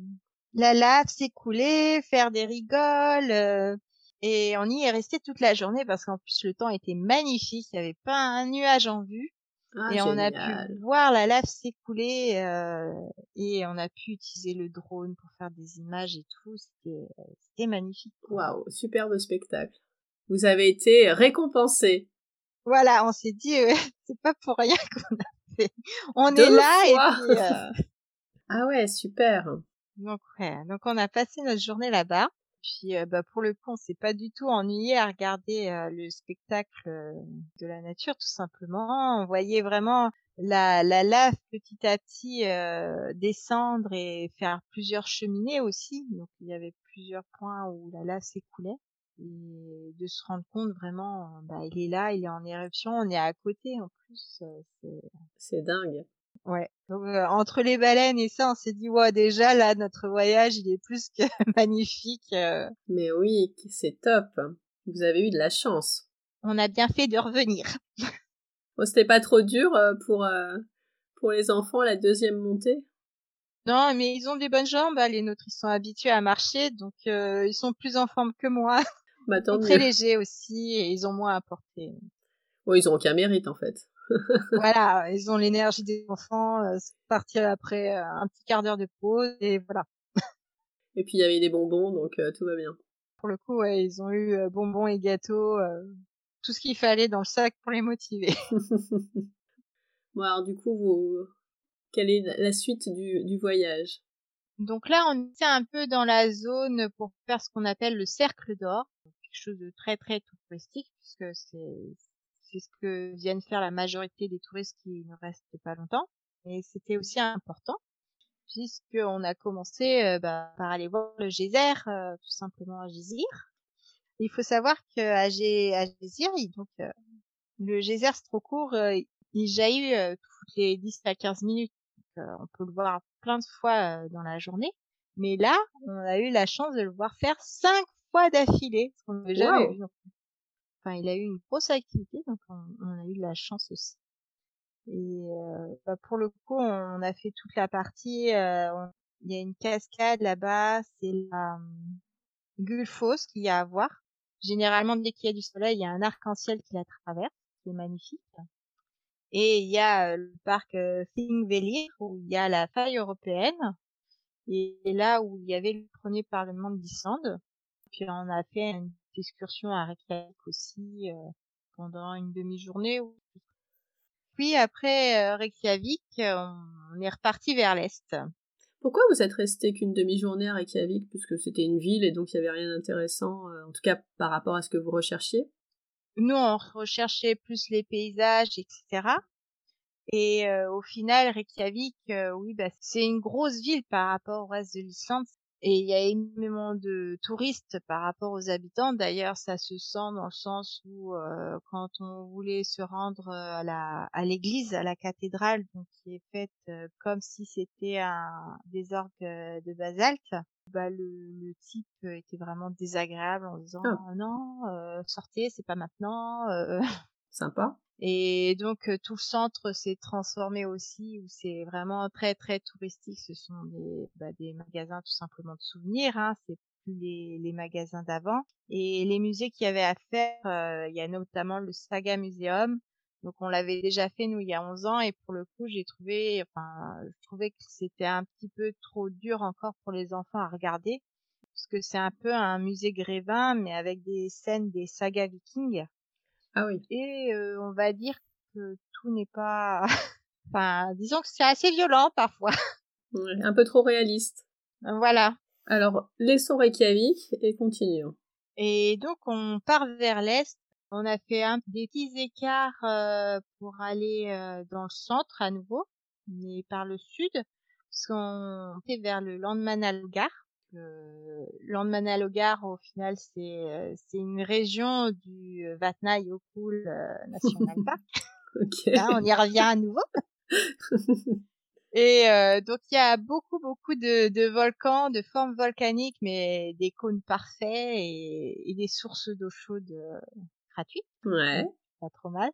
la lave s'écouler, faire des rigoles. euh, et on y est resté toute la journée parce qu'en plus le temps était magnifique, il n'y avait pas un nuage en vue ah, et on a pu voir la lave s'écouler euh, et on a pu utiliser le drone pour faire des images et tout. C'était c'était magnifique. Waouh, superbe spectacle. Vous avez été récompensé. Voilà, on s'est dit euh, c'est pas pour rien qu'on a. On Deux est là fois. et puis euh, Ah ouais, super. donc ouais, donc on a passé notre journée là-bas. Puis euh, bah, pour le coup, on s'est pas du tout ennuyé à regarder euh, le spectacle de la nature, tout simplement. On voyait vraiment la, la lave petit à petit descendre et faire plusieurs cheminées aussi. Donc il y avait plusieurs points où la lave s'écoulait. Et de se rendre compte vraiment, bah, il est là, il est en éruption, on est à côté en plus. c'est C'est dingue. Ouais. Donc euh, entre les baleines et ça, on s'est dit ouais déjà là notre voyage il est plus que magnifique. euh. Mais oui, c'est top. Vous avez eu de la chance. On a bien fait de revenir. Bon, c'était pas trop dur pour, euh, pour les enfants la deuxième montée? Non, mais ils ont des bonnes jambes. hein, Les nôtres ils sont habitués à marcher, donc ils sont plus en forme que moi. Bah tant très mieux. légers aussi et ils ont moins à porter. Bon, ils ont aucun mérite en fait. voilà, ils ont l'énergie des enfants. Euh, partir après euh, un petit quart d'heure de pause et voilà. Et puis il y avait des bonbons, donc euh, tout va bien. Pour le coup, ouais, ils ont eu bonbons et gâteaux, tout ce qu'il fallait dans le sac pour les motiver. bon alors du coup, vous... quelle est la suite du, du voyage? Donc là, on était un peu dans la zone pour faire ce qu'on appelle le cercle d'or, chose de très très touristique puisque c'est c'est ce que viennent faire la majorité des touristes qui ne restent pas longtemps. Et c'était aussi important puisqu'on a commencé euh, bah, par aller voir le geyser, euh, tout simplement à Gizir. Il faut savoir qu'à Gizir, il- donc euh, le geyser c'est trop court, euh, il jaillit toutes les 10 à 15 minutes. On peut le voir plein de fois dans la journée. Mais là, on a eu la chance de le voir faire cinq fois d'affilée, ce qu'on n'avait jamais Wow. vu. Enfin, il a eu une grosse activité, donc on, on a eu de la chance aussi. Et euh, bah, pour le coup, on a fait toute la partie. euh, on- Il y a une cascade là-bas, c'est la euh, Gulfos qu'il y a à voir. Généralement, dès qu'il y a du soleil, il y a un arc-en-ciel qui la traverse, qui est magnifique. Et il y a euh, le parc euh, Thingvellir, où il y a la faille européenne, et là où il y avait le premier parlement d'Islande. Puis on a fait une excursion à Reykjavik aussi euh, pendant une demi-journée. Puis après euh, Reykjavik, euh, on est reparti vers l'est. Pourquoi vous êtes resté qu'une demi-journée à Reykjavik? Puisque c'était une ville et donc il y avait rien d'intéressant, en tout cas par rapport à ce que vous recherchiez? Nous, on recherchait plus les paysages, etc. Et euh, au final, Reykjavik, euh, oui, bah, c'est une grosse ville par rapport au reste de l'Islande. Et il y a énormément de touristes par rapport aux habitants. D'ailleurs, ça se sent dans le sens où euh, quand on voulait se rendre euh, à la à l'église, à la cathédrale, donc qui est faite euh, comme si c'était un des orgues euh, de basalte, bah le, le type était vraiment désagréable en disant Ah. non, euh, sortez, c'est pas maintenant. euh. Sympa. Et donc euh, tout le centre s'est transformé aussi, où c'est vraiment très très touristique. Ce sont des, bah, des magasins tout simplement de souvenirs, hein. c'est plus les, les magasins d'avant. Et les musées qu'il y avait à faire, euh, il y a notamment le Saga Museum. Donc on l'avait déjà fait nous il y a 11 ans et pour le coup j'ai trouvé, enfin je trouvais que c'était un petit peu trop dur encore pour les enfants à regarder, parce que c'est un peu un musée grévin mais avec des scènes des sagas vikings Ah oui. et euh, on va dire que tout n'est pas enfin disons que c'est assez violent parfois Ouais, un peu trop réaliste. voilà Alors, laissons Reykjavik et continuons. et donc on part vers l'est on a fait un des petits écarts euh, pour aller euh, dans le centre à nouveau mais par le sud parce qu'on était vers le Landmannalaugar le Landmannalaugar au final c'est c'est une région du euh, Vatnajökull euh, National Park. Là, on y revient à nouveau Et euh, donc il y a beaucoup beaucoup de, de volcans, de formes volcaniques, mais des cônes parfaits et, et des sources d'eau chaude euh, gratuites, ouais. Pas trop mal.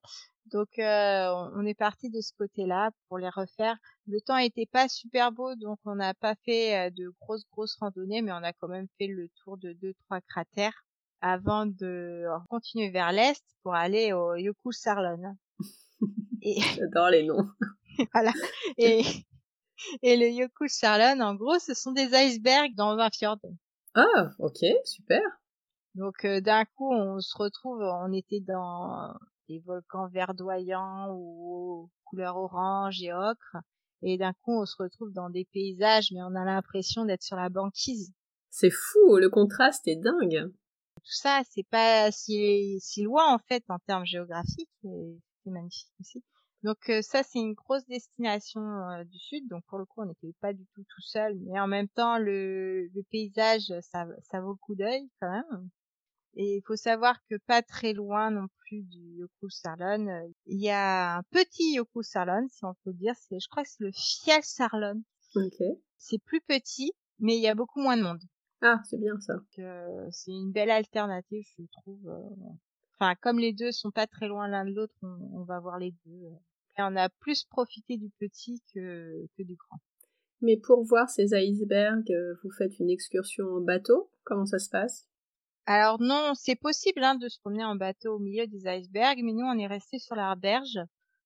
Donc euh, on est parti de ce côté-là pour les refaire. Le temps était pas super beau, donc on n'a pas fait euh, de grosses grosses randonnées, mais on a quand même fait le tour de deux trois cratères avant de continuer vers l'est pour aller au Jökulsárlón. Et J'adore les noms. voilà. Et, et le Jökulsárlón, en gros, ce sont des icebergs dans un fjord. Ah, ok, super. Donc euh, d'un coup, on se retrouve, on était dans des volcans verdoyants ou couleur orange et ocre, et d'un coup, on se retrouve dans des paysages, mais on a l'impression d'être sur la banquise. C'est fou, le contraste est dingue. Tout ça, c'est pas si, si loin en fait en termes géographiques, c'est magnifique aussi. Donc euh, ça, c'est une grosse destination euh, du sud. Donc pour le coup, on n'était pas du tout tout seul, mais en même temps, le, le paysage, ça, ça vaut le coup d'œil quand même. Et il faut savoir que pas très loin non plus du Yoku-Sarlon, euh, il y a un petit Yoku-Sarlon, si on peut dire. C'est, je crois que c'est le Fiel-Sarlon. Ok. C'est plus petit, mais il y a beaucoup moins de monde. Ah, c'est bien ça. Donc, euh, c'est une belle alternative, je trouve. euh. Enfin, comme les deux sont pas très loin l'un de l'autre, on, on va voir les deux. Et on a plus profité du petit que, que du grand. Mais pour voir ces icebergs, vous faites une excursion en bateau Comment ça se passe? Alors non, c'est possible hein, de se promener en bateau au milieu des icebergs, mais nous on est resté sur la berge.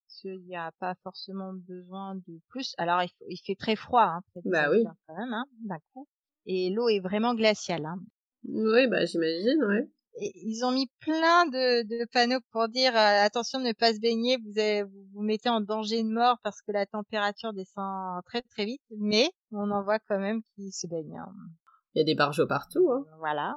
Parce qu'il n'y a pas forcément besoin de plus. Alors il, fait très froid, hein, Bah oui. quand même, hein, d'un coup. Et l'eau est vraiment glaciale. Hein. Oui, bah j'imagine, ouais. Et ils ont mis plein de, de panneaux pour dire euh, attention de ne pas se baigner, vous, avez- vous vous mettez en danger de mort parce que la température descend très très vite, mais on en voit quand même qui se baignent. hein. Il y a des barjots partout, hein. Voilà.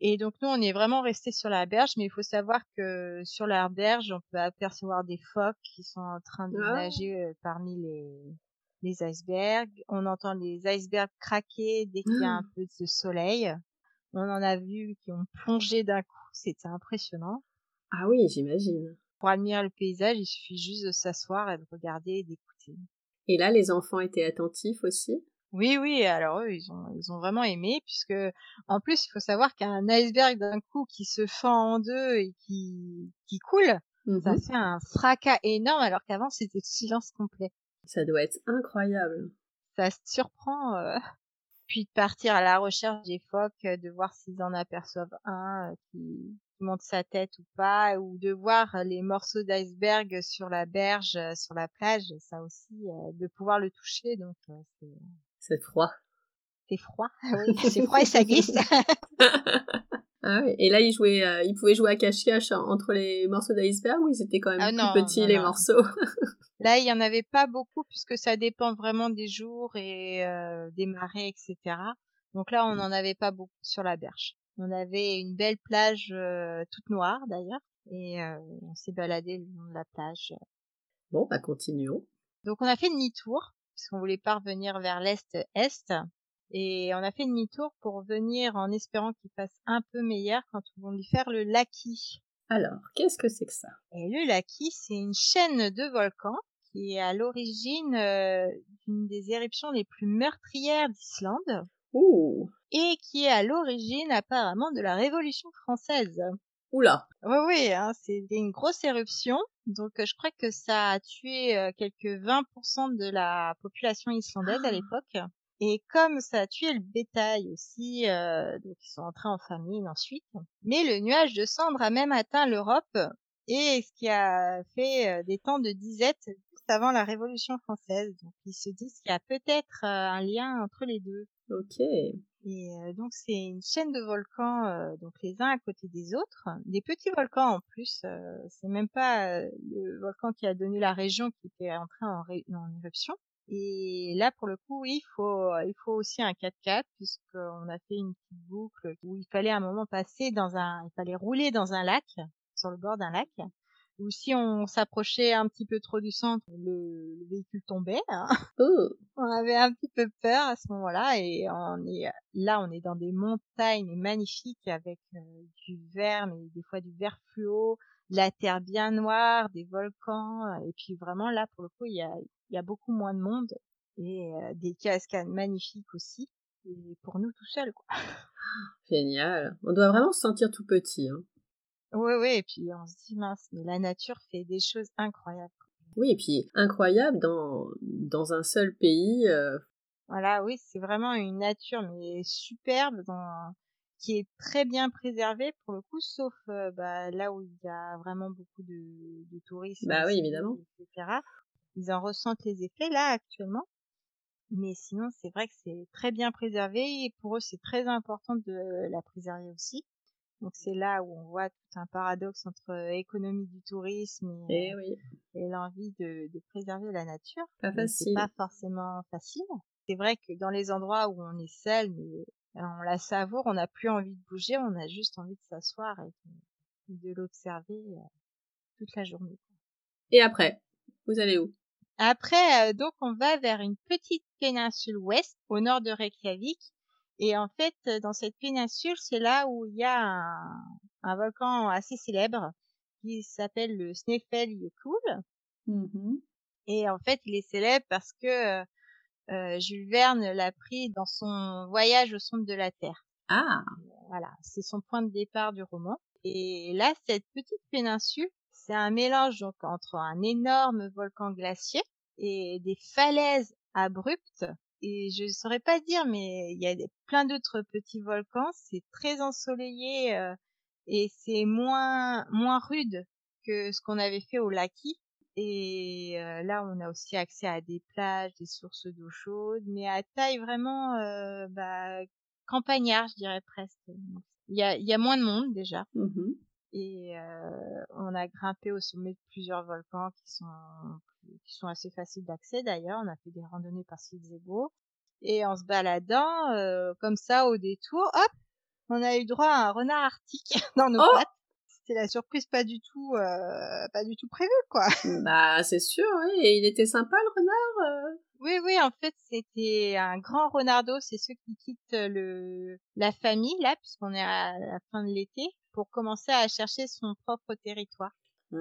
Et donc nous on est vraiment resté sur la berge, mais il faut savoir que sur la berge on peut apercevoir des phoques qui sont en train de Ah. nager euh, parmi les les icebergs. On entend les icebergs craquer dès qu'il y a un peu de soleil. On en a vu qui ont plongé d'un coup, c'était impressionnant. Ah oui, j'imagine. Pour admirer le paysage, il suffit juste de s'asseoir et de regarder et d'écouter. Et là, les enfants étaient attentifs aussi? Oui, oui, alors eux, ils ont, ils ont vraiment aimé, puisque, en plus, il faut savoir qu'un iceberg d'un coup qui se fend en deux et qui, qui coule, ça Mhm. fait un fracas énorme, alors qu'avant, c'était silence complet. Ça doit être incroyable. Ça se surprend, euh, puis de partir à la recherche des phoques, euh, de voir s'ils en aperçoivent un euh, qui, monte sa tête ou pas, ou de voir les morceaux d'iceberg sur la berge, euh, sur la plage, ça aussi, euh, de pouvoir le toucher, donc euh, c'est C'est froid. c'est froid, oui, c'est froid et ça glisse. Ah. Et là, ils jouaient, euh, ils pouvaient jouer à cache-cache en- entre les morceaux d'iceberg ou ils étaient quand même Ah plus petits non, les non. morceaux? Là, il y en avait pas beaucoup puisque ça dépend vraiment des jours et euh, des marées, etc. Donc là, on n'en avait pas beaucoup sur la berge. On avait une belle plage euh, toute noire d'ailleurs et euh, on s'est baladé le long de la plage. Bon, bah continuons. Donc on a fait demi-tour puisqu'on voulait pas revenir vers l'est-est et on a fait demi-tour pour venir en espérant qu'il fasse un peu meilleur quand on voulait faire le Laki. Alors, qu'est-ce que c'est que ça? Et le Laki, c'est une chaîne de volcans qui est à l'origine euh, d'une des éruptions les plus meurtrières d'Islande Ouh et qui est à l'origine apparemment de la Révolution française. Oula Oui, oui, hein, c'était une grosse éruption. Donc euh, je crois que ça a tué euh, quelques 20% de la population islandaise à l'époque. Et comme ça a tué le bétail aussi, euh, donc ils sont entrés en famine ensuite. Mais le nuage de cendres a même atteint l'Europe et ce qui a fait des temps de disette juste avant la Révolution française. Donc ils se disent qu'il y a peut-être un lien entre les deux. Ok. Et euh, donc c'est une chaîne de volcans, euh, donc les uns à côté des autres, des petits volcans en plus. euh, c'est même pas euh, le volcan qui a donné la région qui était en, ré- en éruption. Et là pour le coup, oui, il faut il faut aussi un 4x4 puisqu'on a fait une petite boucle où il fallait à un moment passer dans un, il fallait rouler dans un lac, sur le bord d'un lac. Ou si on s'approchait un petit peu trop du centre, le, le véhicule tombait. hein Oh on avait un petit peu peur à ce moment-là et on est là on est dans des montagnes magnifiques avec euh, du vert mais des fois du vert fluo la terre bien noire des volcans et puis vraiment là pour le coup il y a y a beaucoup moins de monde et euh, des cascades magnifiques aussi et pour nous tout seuls quoi Génial. On doit vraiment se sentir tout petit. Hein. Oui oui et puis on se dit mince mais la nature fait des choses incroyables Oui, et puis incroyable dans, dans un seul pays. euh, Voilà, oui, c'est vraiment une nature mais superbe dans qui est très bien préservée pour le coup, sauf euh, bah, là où il y a vraiment beaucoup de, de tourisme, Bah oui, évidemment. etc. Ils en ressentent les effets là actuellement, mais sinon c'est vrai que c'est très bien préservé et pour eux c'est très important de la préserver aussi. Donc c'est là où on voit tout un paradoxe entre euh, économie du tourisme et, Eh oui, et l'envie de, de préserver la nature. pas C'est facile. pas forcément facile. C'est vrai que dans les endroits où on est seul, mais euh, on la savoure, on n'a plus envie de bouger, on a juste envie de s'asseoir et de, de l'observer euh, toute la journée. Et après, vous allez où? Après, euh, donc, on va vers une petite péninsule ouest, au nord de Reykjavik, Et en fait, dans cette péninsule, c'est là où il y a un, un volcan assez célèbre qui s'appelle le Snæfellsjökull. Mhm. Et en fait, il est célèbre parce que euh, Jules Verne l'a pris dans son voyage au centre de la Terre. Ah, Voilà, c'est son point de départ du roman. Et là, cette petite péninsule, c'est un mélange donc entre un énorme volcan glacier et des falaises abruptes. Et je saurais pas dire, mais il y a plein d'autres petits volcans. C'est très ensoleillé euh, et c'est moins moins rude que ce qu'on avait fait au Laki. Et euh, là, on a aussi accès à des plages, des sources d'eau chaude, mais à taille vraiment euh, bah, campagnard, je dirais presque. Il y a, y a moins de monde déjà. mhm. Et euh, on a grimpé au sommet de plusieurs volcans qui sont qui sont assez faciles d'accès d'ailleurs. On a fait des randonnées par beau. Et en se baladant euh, comme ça au détour, hop, on a eu droit à un renard arctique dans nos Oh pattes. C'était la surprise pas du tout euh, pas du tout prévue quoi. Bah, c'est sûr, oui. Et il était sympa, le renard euh? Oui, oui, en fait, c'était un grand renardeau. C'est ceux qui quittent le la famille là, puisqu'on est à la fin de l'été, pour commencer à chercher son propre territoire. Ah.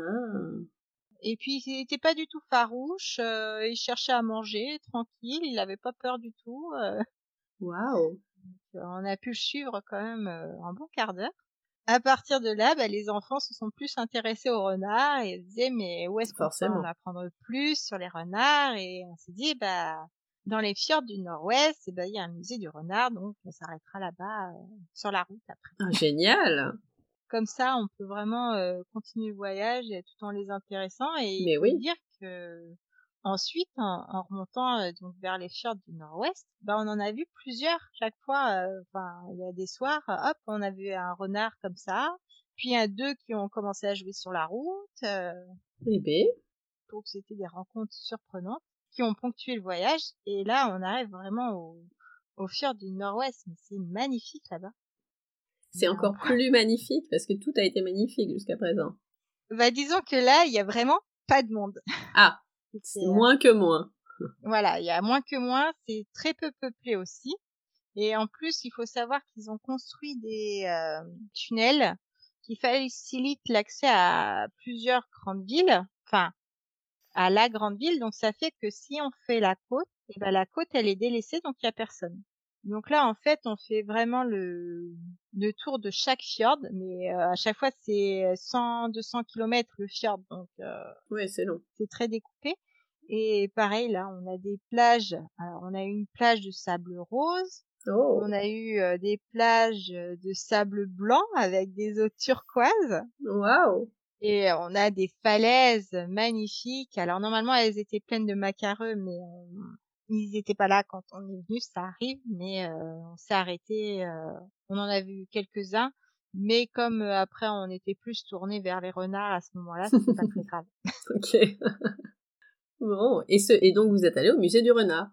Et puis il était pas du tout farouche, euh, il cherchait à manger tranquille, il avait pas peur du tout. euh, Waouh. on a pu le suivre quand même euh, un bon quart d'heure. À partir de là, bah, les enfants se sont plus intéressés aux renards et ils disaient mais où est-ce qu'on peut en apprendre plus sur les renards? Et on s'est dit bah dans les fjords du Nord-Ouest, eh ben, il y a un musée du renard, donc on s'arrêtera là-bas euh, sur la route après. Ah, génial. Comme ça, on peut vraiment euh, continuer le voyage tout en les intéressant. Et Mais oui. dire que ensuite, en, en remontant euh, donc vers les fjords du Nord-Ouest, bah, on en a vu plusieurs chaque fois. euh, Enfin, il y a des soirs, hop, on a vu un renard comme ça, puis a deux qui ont commencé à jouer sur la route. Eh ben, donc c'était des rencontres surprenantes qui ont ponctué le voyage. Et là, on arrive vraiment au, au fjord du Nord-Ouest, mais c'est magnifique là-bas. C'est encore plus magnifique parce que tout a été magnifique jusqu'à présent. Bah disons que là, il y a vraiment pas de monde. Ah, C'est, euh, moins que moins. Voilà, il y a moins que moins, c'est très peu peuplé aussi. Et en plus, il faut savoir qu'ils ont construit des euh, tunnels qui facilitent l'accès à plusieurs grandes villes, enfin à la grande ville. Donc ça fait que si on fait la côte, et ben la côte elle est délaissée, donc il y a personne. Donc là, en fait, on fait vraiment le, le tour de chaque fjord, mais euh, à chaque fois c'est 100-200 kilomètres le fjord, donc euh, Oui, c'est long. c'est très découpé. Et pareil, là, on a des plages. Alors, on a eu une plage de sable rose. Oh, On a eu euh, des plages de sable blanc avec des eaux turquoises. waouh. Et on a des falaises magnifiques. Alors, normalement, elles étaient pleines de macareux, mais ils étaient pas là quand on est venu. Ça arrive, mais euh, on s'est arrêté. euh, on en a vu quelques-uns. Mais comme euh, après, on était plus tourné vers les renards à ce moment-là, c'était pas très grave. Ok. bon, et, ce, et donc vous êtes allé au musée du renard?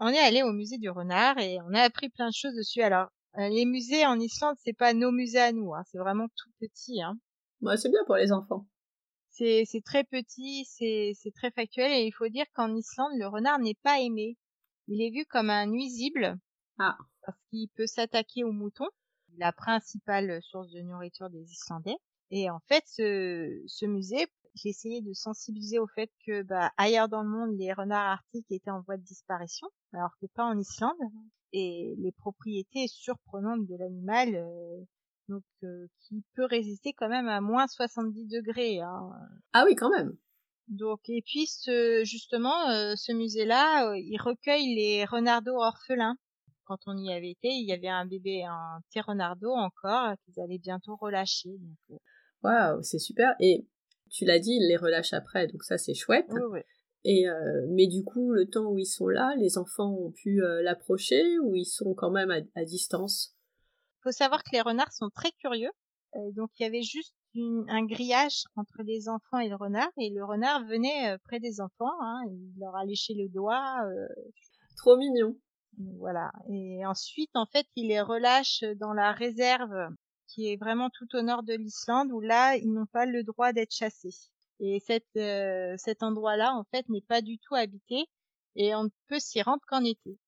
on est allé au musée du renard et on a appris plein de choses dessus. Alors, les musées en Islande, c'est pas nos musées à nous, hein, c'est vraiment tout petit. Hein. Ouais, c'est bien pour les enfants. C'est c'est très petit, c'est c'est très factuel et il faut dire qu'en Islande, le renard n'est pas aimé. Il est vu comme un nuisible Ah. parce qu'il peut s'attaquer aux moutons, la principale source de nourriture des Islandais. Et en fait, ce, ce musée, j'ai essayé de sensibiliser au fait que bah, ailleurs dans le monde, les renards arctiques étaient en voie de disparition, alors que pas en Islande. Et les propriétés surprenantes de l'animal, euh, donc euh, qui peut résister quand même à moins 70 degrés. Hein. Ah oui, quand même. Donc et puis ce justement euh, ce musée-là, euh, il recueille les renardeaux orphelins. Quand on y avait été, il y avait un bébé, un petit renardeau encore qu'ils allaient bientôt relâcher. Waouh, c'est super. Et tu l'as dit, ils les relâchent après, donc ça c'est chouette. oui, oui. Et euh, mais du coup, le temps où ils sont là, les enfants ont pu euh, l'approcher ou ils sont quand même à, à distance? Faut savoir que les renards sont très curieux. Euh, donc il y avait juste une- un grillage entre les enfants et le renard, et le renard venait euh, près des enfants, hein, il leur a léché le doigt, euh, Trop mignon. voilà. Et ensuite, en fait, il les relâche dans la réserve qui est vraiment tout au nord de l'Islande, où là, ils n'ont pas le droit d'être chassés. Et cette, cet endroit-là, en fait, n'est pas du tout habité, et on ne peut s'y rendre qu'en été.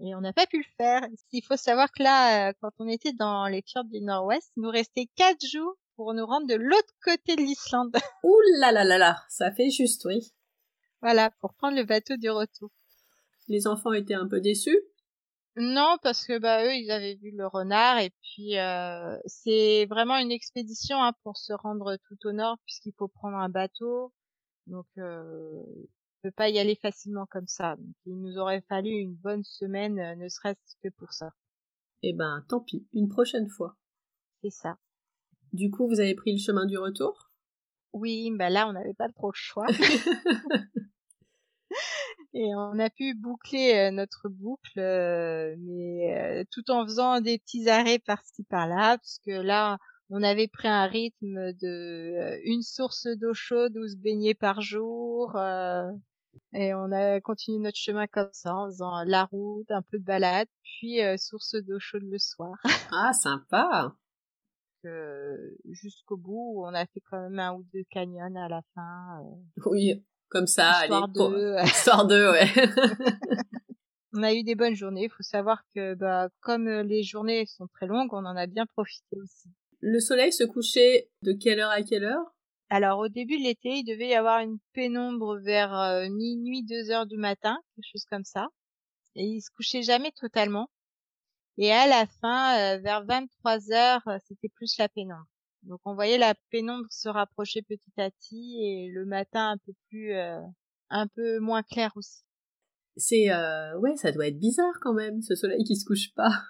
Et on n'a pas pu le faire. Il faut savoir que là, euh, quand on était dans les fjords du Nord-Ouest, il nous restait quatre jours pour nous rendre de l'autre côté de l'Islande. Ouh là là là là, ça fait juste, oui. voilà, pour prendre le bateau du retour. Les enfants étaient un peu déçus? Non, parce que bah eux, ils avaient vu le renard et puis euh, c'est vraiment une expédition hein, pour se rendre tout au nord puisqu'il faut prendre un bateau. Donc euh, peut pas y aller facilement comme ça. Donc, il nous aurait fallu une bonne semaine, euh, ne serait-ce que pour ça. Eh ben, tant pis, une prochaine fois. C'est ça. Du coup, vous avez pris le chemin du retour? Oui, bah là, on n'avait pas trop le choix. Et on a pu boucler euh, notre boucle, euh, mais tout en faisant des petits arrêts par-ci par-là, parce que là, on avait pris un rythme de une source d'eau chaude où se baigner par jour. Et on a continué notre chemin comme ça, en faisant la route, un peu de balade, puis euh, source d'eau chaude le soir. Ah, sympa Jusqu'au bout, on a fait quand même un ou deux canyons à la fin. Euh, oui, comme ça, histoire allez, histoire d'eux, ouais. on a eu des bonnes journées. Il faut savoir que, bah, comme les journées sont très longues, on en a bien profité aussi. Le soleil se couchait de quelle heure à quelle heure? Alors au début de l'été, il devait y avoir une pénombre vers euh, minuit, deux heures du matin, quelque chose comme ça. Et il se couchait jamais totalement. Et à la fin, euh, vers 23 heures, euh, c'était plus la pénombre. Donc on voyait la pénombre se rapprocher petit à petit et le matin un peu plus, un peu moins clair aussi. C'est ouais, ça doit être bizarre quand même, ce soleil qui se couche pas.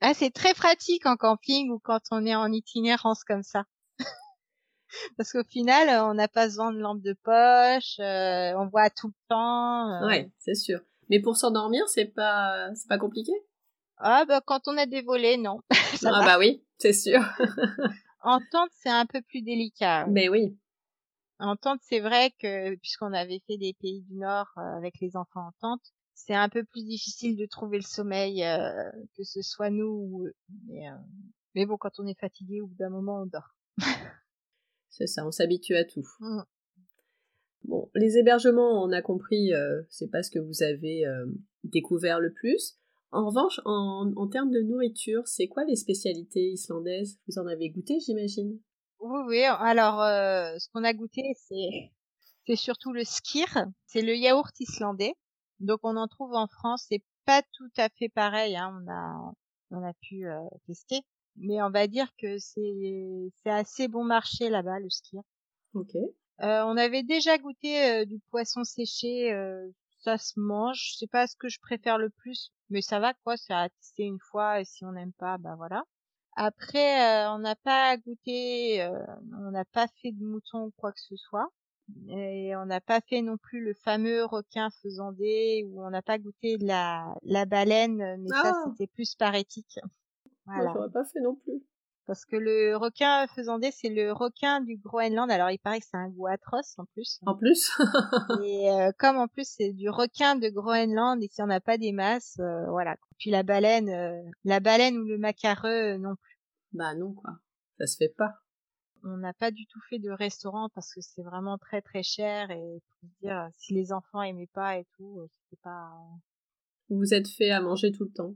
ah, c'est très pratique en camping ou quand on est en itinérance comme ça. parce qu'au final, euh, on n'a pas besoin de lampe de poche, euh, on voit tout le temps. Euh. Ouais, c'est sûr. Mais pour s'endormir, c'est pas, c'est pas compliqué? Ah bah quand on a des volets, non. ah bah oui, c'est sûr. en tente, c'est un peu plus délicat. Mais oui. En tente, c'est vrai que puisqu'on avait fait des pays du Nord avec les enfants en tente, c'est un peu plus difficile de trouver le sommeil, que ce soit nous ou eux. Mais, mais bon, quand on est fatigué, au bout d'un moment, on dort. C'est ça, on s'habitue à tout. Mmh. Bon, les hébergements, on a compris, euh, c'est pas ce que vous avez euh, découvert le plus. En revanche, en, termes de nourriture, c'est quoi les spécialités islandaises? Vous en avez goûté, j'imagine? Oui, oui. Alors, euh, ce qu'on a goûté, c'est c'est surtout le skir. C'est le yaourt islandais. Donc, on en trouve en France. C'est pas tout à fait pareil. Hein. On a on a pu tester mais on va dire que c'est c'est assez bon marché là-bas le ski. Ok. Euh, on avait déjà goûté euh, du poisson séché, euh, ça se mange. C'est pas ce que je préfère le plus, mais ça va quoi, ça a testé une fois et si on n'aime pas, bah voilà. Après, on n'a pas goûté, on n'a pas fait de mouton ou quoi que ce soit. Et on n'a pas fait non plus le fameux requin faisandé ou on n'a pas goûté de la, la baleine, mais ça ah! c'était plus par éthique. Voilà. J'aurais pas fait non plus. Parce que le requin faisandé, c'est le requin du Groenland. Alors, il paraît que c'est un goût atroce, en plus. En plus Et euh, comme, en plus, c'est du requin de Groenland et qu'il n'y en a pas des masses, euh, voilà. Puis la baleine, euh, la baleine ou le macareux, non plus. Bah non, quoi. Ça se fait pas. On n'a pas du tout fait de restaurant parce que c'est vraiment très très cher et pour dire, si les enfants aimaient pas et tout, c'était pas... Vous vous êtes fait à manger tout le temps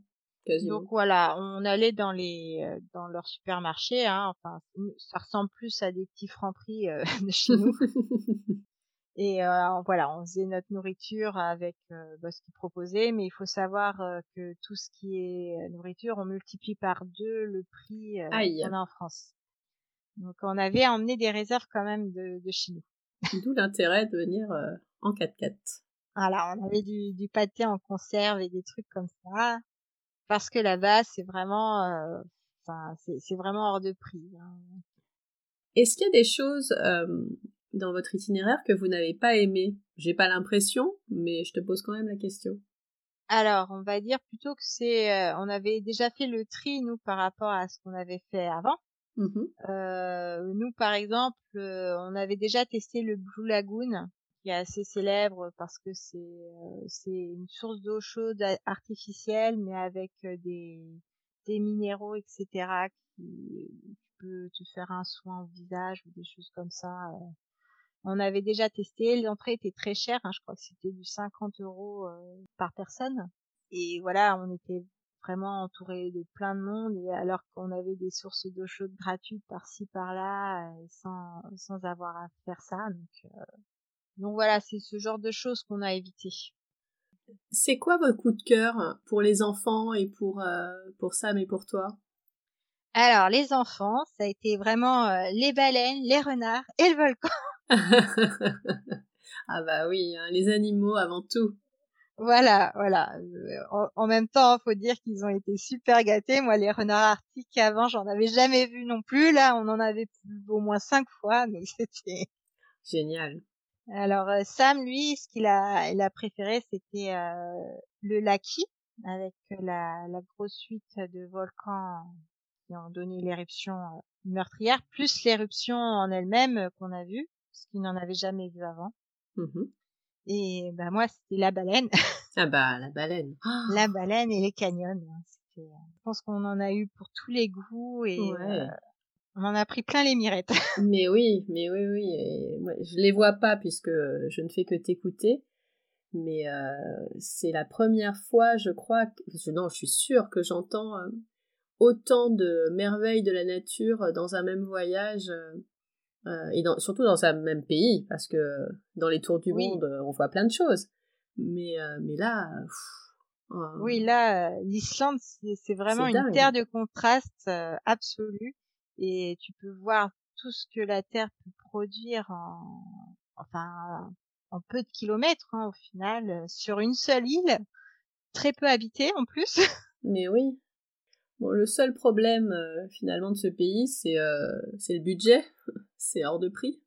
donc voilà, on allait dans les euh, dans leur supermarché, hein, enfin ça ressemble plus à des petits francs-prix euh, de chez nous. Et euh, voilà, on faisait notre nourriture avec bah, ce qu'ils proposaient, mais il faut savoir que tout ce qui est nourriture, on multiplie par deux le prix qu'on a en France. Donc on avait emmené des réserves quand même de, de chez nous. D'où l'intérêt de venir en 4x4. Voilà, on avait du, du pâté en conserve et des trucs comme ça parce que là-bas c'est vraiment euh, enfin c'est vraiment hors de prix hein. est-ce qu'il y a des choses euh, dans votre itinéraire que vous n'avez pas aimé j'ai pas l'impression mais je te pose quand même la question. Alors on va dire plutôt que c'est euh, on avait déjà fait le tri nous par rapport à ce qu'on avait fait avant. Mmh nous par exemple on avait déjà testé le Blue Lagoon qui est assez célèbre parce que c'est euh, c'est une source d'eau chaude artificielle mais avec euh, des des minéraux etc qui peut te faire un soin au visage ou des choses comme ça euh. on avait déjà testé. L'entrée était très chère hein, je crois que c'était du 50 euros par personne. Et voilà, on était vraiment entouré de plein de monde. Et alors qu'on avait des sources d'eau chaude gratuites par-ci par-là sans sans avoir à faire ça donc donc voilà c'est ce genre de choses qu'on a évité c'est quoi votre coup de cœur pour les enfants et pour pour Sam et pour toi? Alors les enfants ça a été vraiment les baleines les renards et le volcan ah bah oui hein, les animaux avant tout voilà, voilà. Euh, en, même temps, faut dire qu'ils ont été super gâtés. Moi, les renards arctiques avant, j'en avais jamais vu non plus. Là, on en avait au moins cinq fois, donc c'était génial. Alors euh, Sam, lui, ce qu'il a, il a préféré, c'était euh, le Laki, avec la, la grosse suite de volcans qui ont donné l'éruption meurtrière, plus l'éruption en elle-même qu'on a vue, ce qu'il n'en avait jamais vu avant. Mmh et bah moi, c'était la baleine. ah bah la baleine. la baleine et les canyons. Hein. Euh, je pense qu'on en a eu pour tous les goûts et euh, on en a pris plein les mirettes. mais oui, mais oui, oui. Et moi, je les vois pas puisque je ne fais que t'écouter. Mais euh, c'est la première fois, je crois, que, non, je suis sûre que j'entends autant de merveilles de la nature dans un même voyage euh, et dans, surtout dans un même pays, parce que dans les tours du monde, on voit plein de choses. Mais, euh, mais là... Euh, oui, là, l'Islande, c'est vraiment une terre de contraste absolu. Et tu peux voir tout ce que la Terre peut produire en, enfin, en peu de kilomètres, hein, au final, sur une seule île, très peu habitée en plus. Mais oui. Bon, le seul problème finalement de ce pays, c'est c'est le budget c'est hors de prix.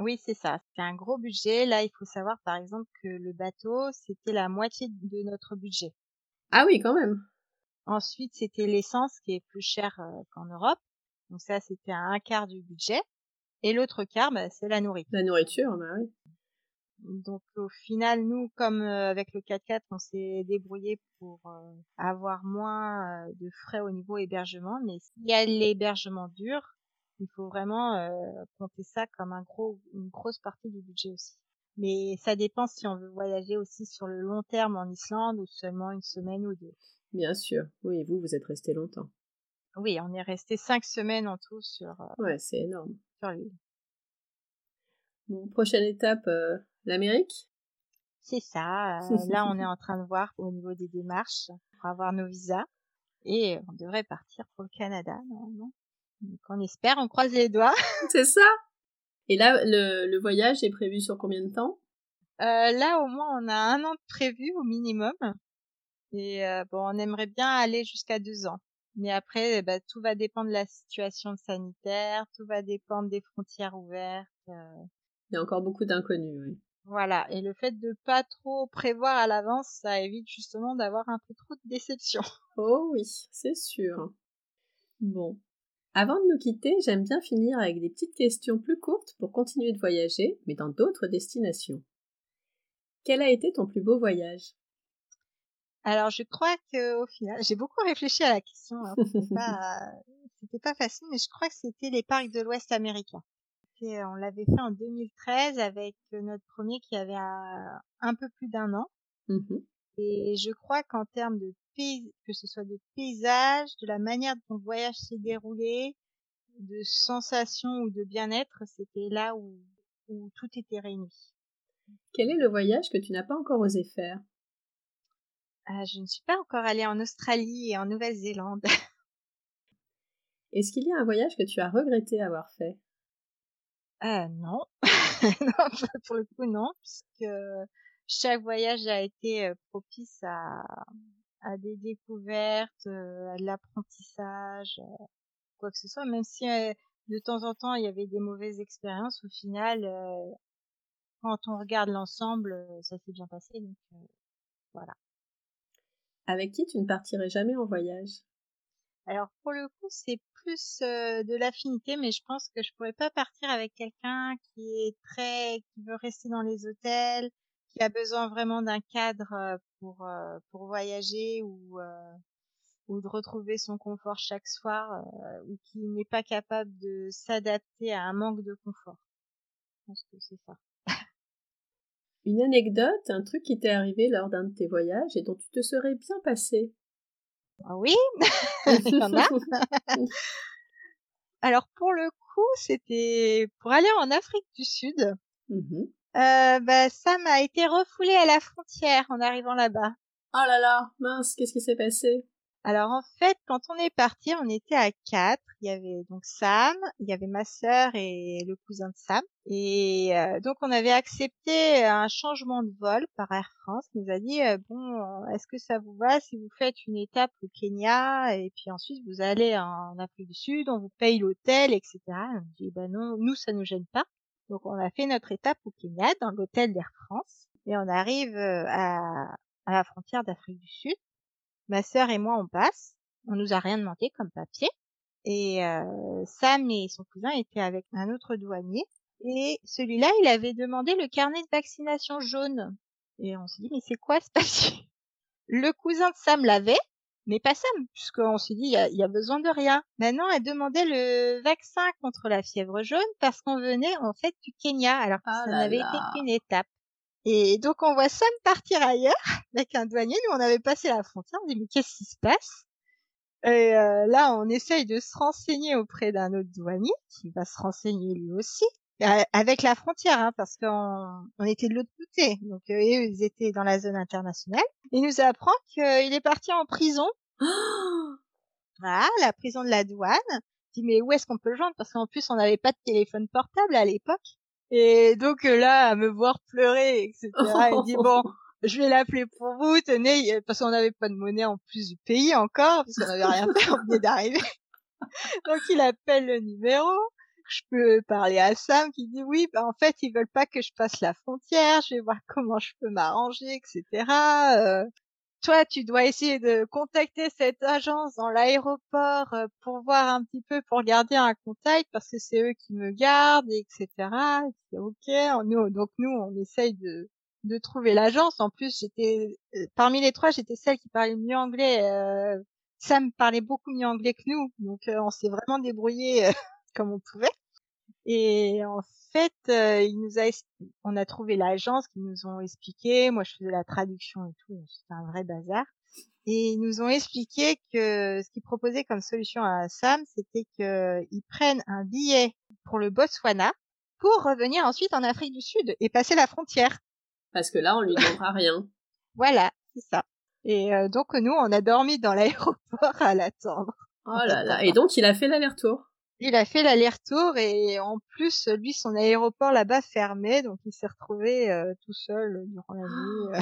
Oui, c'est ça. C'est un gros budget. Là, il faut savoir, par exemple, que le bateau, c'était la moitié de notre budget. Ah oui, quand même. Ensuite, c'était l'essence qui est plus chère euh, qu'en Europe. Donc ça, c'était un quart du budget. Et l'autre quart, bah, c'est la nourriture. La nourriture, bah oui. Donc au final, nous, comme euh, avec le 4x4, on s'est débrouillé pour euh, avoir moins de frais au niveau hébergement. Mais s'il y a l'hébergement dur, il faut vraiment euh, compter ça comme un gros, une grosse partie du budget aussi. Mais ça dépend si on veut voyager aussi sur le long terme en Islande ou seulement une semaine ou deux. Bien sûr. Oui, vous, vous êtes resté longtemps. Oui, on est resté cinq semaines en tout sur. Euh, ouais, c'est énorme. Sur l'île. Bon, prochaine étape, euh, l'Amérique? C'est ça. là, on est en train de voir au niveau des démarches pour avoir nos visas et on devrait partir pour le Canada normalement. Donc on espère, on croise les doigts. C'est ça. Et là, le, le, voyage est prévu sur combien de temps? Euh, Là, au moins, on a un an de prévu au minimum. Et euh, bon, on aimerait bien aller jusqu'à deux ans. Mais après, bah, tout va dépendre de la situation sanitaire, tout va dépendre des frontières ouvertes. Euh. Il y a encore beaucoup d'inconnus, oui. Voilà, et le fait de pas trop prévoir à l'avance, ça évite justement d'avoir un peu trop de déception. Oh oui, c'est sûr. Bon, avant de nous quitter, j'aime bien finir avec des petites questions plus courtes pour continuer de voyager, mais dans d'autres destinations. Quel a été ton plus beau voyage? Alors, je crois que au final, j'ai beaucoup réfléchi à la question. Hein. C'était pas, facile, mais je crois que c'était les parcs de l'Ouest américain. on l'avait fait en 2013 avec notre premier qui avait un, peu plus d'un an. Mmh Et je crois qu'en termes de que ce soit de paysage, de la manière dont le voyage s'est déroulé, de sensations ou de bien-être, c'était là où, où tout était réuni. Quel est le voyage que tu n'as pas encore osé faire? Ah, Je ne suis pas encore allée en Australie et en Nouvelle-Zélande. Est-ce qu'il y a un voyage que tu as regretté avoir fait? Ah non. non, pour le coup non, puisque chaque voyage a été euh, propice à, à des découvertes, euh, à de l'apprentissage, euh, quoi que ce soit, même si euh, de temps en temps il y avait des mauvaises expériences, au final, quand on regarde l'ensemble, ça s'est bien passé, donc voilà. Avec qui tu ne partirais jamais en voyage? Alors pour le coup, c'est plus de l'affinité, mais je pense que je pourrais pas partir avec quelqu'un qui est très, qui veut rester dans les hôtels, qui a besoin vraiment d'un cadre pour pour voyager ou ou de retrouver son confort chaque soir ou qui n'est pas capable de s'adapter à un manque de confort. Je pense que c'est ça. Une anecdote, un truc qui t'est arrivé lors d'un de tes voyages et dont tu te serais bien passé ah Oui, il y en a. Alors pour le coup, c'était pour aller en Afrique du Sud. Mmh euh, bah, ça m'a été refoulé à la frontière en arrivant là-bas. Oh là là, mince, qu'est-ce qui s'est passé? Alors en fait, quand on est parti, on était à quatre. Il y avait donc Sam, il y avait ma sœur et le cousin de Sam. Et euh, donc on avait accepté un changement de vol par Air France. Nous a dit euh, bon, est-ce que ça vous va si vous faites une étape au Kenya et puis ensuite vous allez en Afrique du Sud, on vous paye l'hôtel, etc. On dit ben non, nous ça nous gêne pas. Donc on a fait notre étape au Kenya dans l'hôtel d'Air France et on arrive euh, à la frontière d'Afrique du Sud. Ma sœur et moi, on passe. On nous a rien demandé comme papier. Et euh, Sam et son cousin étaient avec un autre douanier. Et celui-là, il avait demandé le carnet de vaccination jaune. Et on s'est dit, mais c'est quoi ce papier? Le cousin de Sam l'avait, mais pas Sam, puisqu'on s'est dit, il y a, besoin de rien. Maintenant, elle demandait le vaccin contre la fièvre jaune parce qu'on venait en fait du Kenya, alors que ah ça n'avait été qu'une étape. Et donc on voit Sam partir ailleurs avec un douanier. Nous on avait passé la frontière. On dit mais qu'est-ce qui se passe? Et euh, là on essaye de se renseigner auprès d'un autre douanier qui va se renseigner lui aussi avec la frontière hein, parce qu'on on était de l'autre côté. Donc eux ils étaient dans la zone internationale. Il nous apprend qu'il est parti en prison. voilà, la prison de la douane. dit mais où est-ce qu'on peut le joindre? Parce qu'en plus on n'avait pas de téléphone portable à l'époque. Et donc euh, là, à me voir pleurer, etc. il dit bon, je vais l'appeler pour vous, tenez, parce qu'on n'avait pas de monnaie en plus du pays encore, parce qu'on n'avait rien fait, on venait d'arriver. donc il appelle le numéro. Je peux parler à Sam qui dit oui, bah en fait ils veulent pas que je passe la frontière, je vais voir comment je peux m'arranger, etc. Euh, toi, tu dois essayer de contacter cette agence dans l'aéroport euh, pour voir un petit peu, pour garder un contact parce que c'est eux qui me gardent, etc. Ok. Nous, donc nous, on essaye de de trouver l'agence. En plus, j'étais euh, parmi les trois, j'étais celle qui parlait mieux anglais. Euh, Sam parlait beaucoup mieux anglais que nous, donc euh, on s'est vraiment débrouillé comme on pouvait. Et en fait, euh, il nous a, on a trouvé l'agence qui nous ont expliqué. Moi, je faisais la traduction et tout, c'était un vrai bazar. Et ils nous ont expliqué que ce qu'ils proposaient comme solution à Sam, c'était qu'ils prennent un billet pour le Botswana pour revenir ensuite en Afrique du Sud et passer la frontière. Parce que là, on lui demandera rien. Voilà, c'est ça. Et euh, donc nous, on a dormi dans l'aéroport à l'attendre. Oh là là. Et donc, il a fait l'aller-retour. Il a fait l'aller-retour et en plus, lui, son aéroport là-bas fermé, donc il s'est retrouvé euh, tout seul durant la nuit. Euh.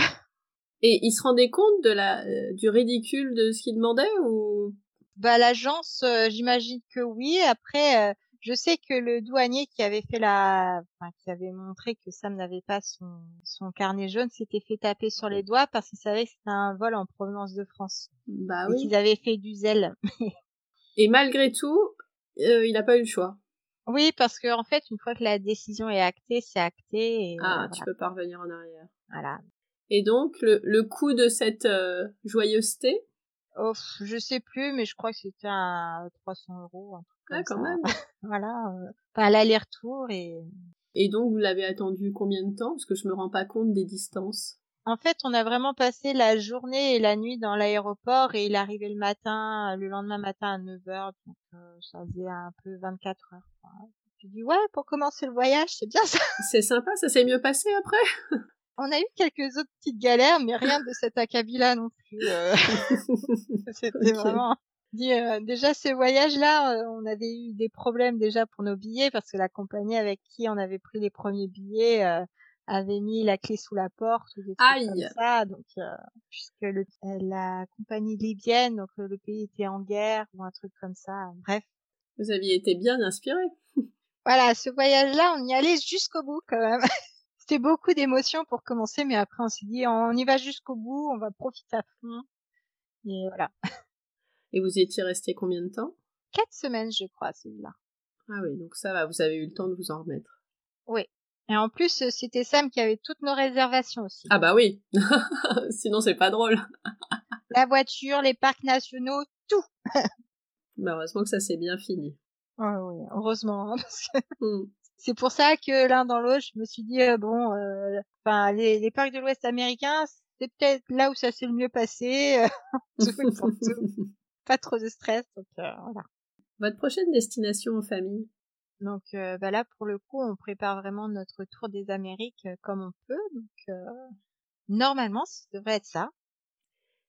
Et il se rendait compte de la euh, du ridicule de ce qu'il demandait ou? Bah l'agence, j'imagine que oui. Après, je sais que le douanier qui avait fait la, enfin, qui avait montré que Sam n'avait pas son son carnet jaune, s'était fait taper sur les doigts parce qu'il savait que c'était un vol en provenance de France. Bah oui. Et qu'ils avaient fait du zèle. et malgré tout, euh, il n'a pas eu le choix. Oui, parce que en fait, une fois que la décision est actée, c'est acté. Et, ah, tu peux pas revenir en arrière. Voilà. Et donc, le, le coût de cette euh, joyeuseté? Oh, Je sais plus, mais je crois que c'était à 300 euros. Un truc ah, quand même. voilà. Euh, enfin, l'aller-retour et... Et donc, vous l'avez attendu combien de temps? Parce que je me rends pas compte des distances. En fait, on a vraiment passé la journée et la nuit dans l'aéroport et il arrivait le matin, le lendemain matin à 9h, donc euh, ça faisait un peu 24 heures. Quoi. Je dis ouais, pour commencer le voyage, c'est bien ça. C'est sympa, ça s'est mieux passé après? on a eu quelques autres petites galères, mais rien de cet acabit-là non plus. Euh. C'était vraiment. Euh, déjà ce voyage-là, on avait eu des problèmes déjà pour nos billets parce que la compagnie avec qui on avait pris les premiers billets avait mis la clé sous la porte ou des trucs comme ça. Donc, euh, puisque le, euh, la compagnie libyenne, donc le pays était en guerre ou un truc comme ça. Bref. Vous aviez été bien inspiré. voilà, ce voyage-là, on y allait jusqu'au bout quand même. C'était beaucoup d'émotions pour commencer, mais après on s'est dit, on y va jusqu'au bout, on va profiter à fond. Et voilà. Et vous étiez resté combien de temps? Quatre semaines, je crois, celui-là. Ah oui, donc ça va, vous avez eu le temps de vous en remettre. Oui, et en plus, euh, c'était Sam qui avait toutes nos réservations aussi. Ah bah oui. Sinon, c'est pas drôle. La voiture, les parcs nationaux, tout. bah heureusement que ça s'est bien fini. Oh oui, heureusement. Hein, parce que... Hmm. c'est pour ça que l'un dans l'autre, je me suis dit euh, bon, euh, les, les, parcs de l'Ouest américain, c'est peut-être là où ça s'est le mieux passé. Pas trop de stress, donc voilà. Votre prochaine destination en famille? Donc bah là, pour le coup, on prépare vraiment notre tour des Amériques comme on peut. Donc normalement, ça devrait être ça.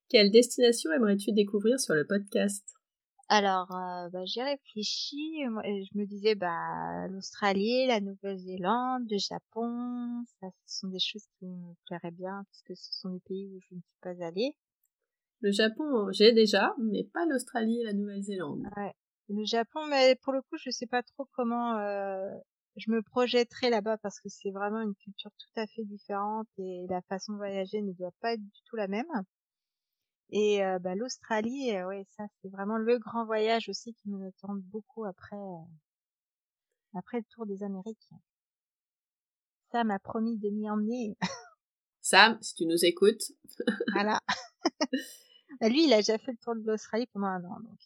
Quelle destination aimerais-tu découvrir sur le podcast? Alors, bah, j'ai réfléchi et je me disais, bah, l'Australie, la Nouvelle-Zélande, le Japon, ça, ce sont des choses qui me plairaient bien puisque ce sont des pays où je ne suis pas allée. Le Japon, j'ai déjà, mais pas l'Australie et la Nouvelle-Zélande. Ouais. Le Japon, mais pour le coup, je sais pas trop comment euh, je me projetterai là-bas parce que c'est vraiment une culture tout à fait différente et la façon de voyager ne doit pas être du tout la même. Et euh, bah, l'Australie, euh, ouais, ça c'est vraiment le grand voyage aussi qui me tente beaucoup après euh, après le tour des Amériques. Sam a promis de m'y emmener. Sam, si tu nous écoutes. voilà. Bah, lui, il a déjà fait le tour de l'Australie pendant un an. Donc...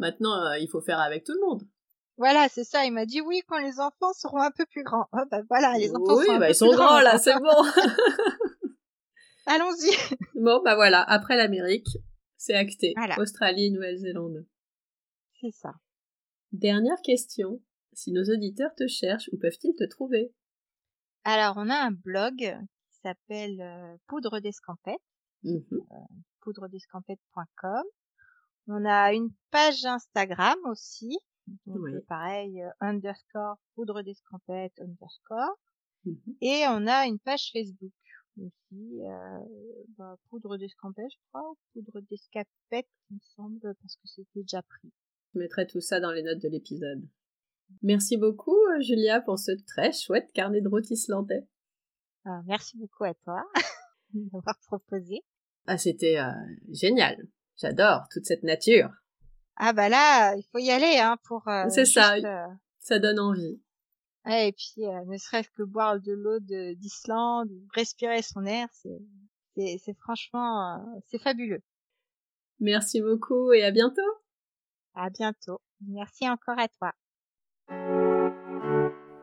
Maintenant, il faut faire avec tout le monde. Voilà, c'est ça. Il m'a dit oui quand les enfants seront un peu plus grands. Oh, bah voilà, les enfants oui, sont bah, ils sont grands là, c'est bon. Allons-y. Bon, bah voilà, après l'Amérique, c'est acté. Australie et Nouvelle-Zélande. C'est ça. Dernière question. Si nos auditeurs te cherchent, où peuvent-ils te trouver? Alors, on a un blog qui s'appelle euh, Poudre d'escampette, mmh euh, On a une page Instagram aussi, donc pareil, euh, underscore poudre d'escampette underscore. Mmh et on a une page Facebook aussi, euh, bah, poudre d'escampette, je crois, ou poudre d'escapette, il me semble, parce que c'était déjà pris. Je mettrai tout ça dans les notes de l'épisode. Merci beaucoup, euh, Julia, pour ce très chouette carnet de route islandais. Ah, merci beaucoup à toi d'avoir proposé. Ah, c'était euh, génial. J'adore toute cette nature. Ah bah là, il faut y aller hein pour. C'est ça. Ça donne envie et puis euh, ne serait-ce que boire de l'eau d'Islande, respirer son air, c'est c'est franchement euh, c'est fabuleux. Merci beaucoup et à bientôt. À bientôt. Merci encore à toi.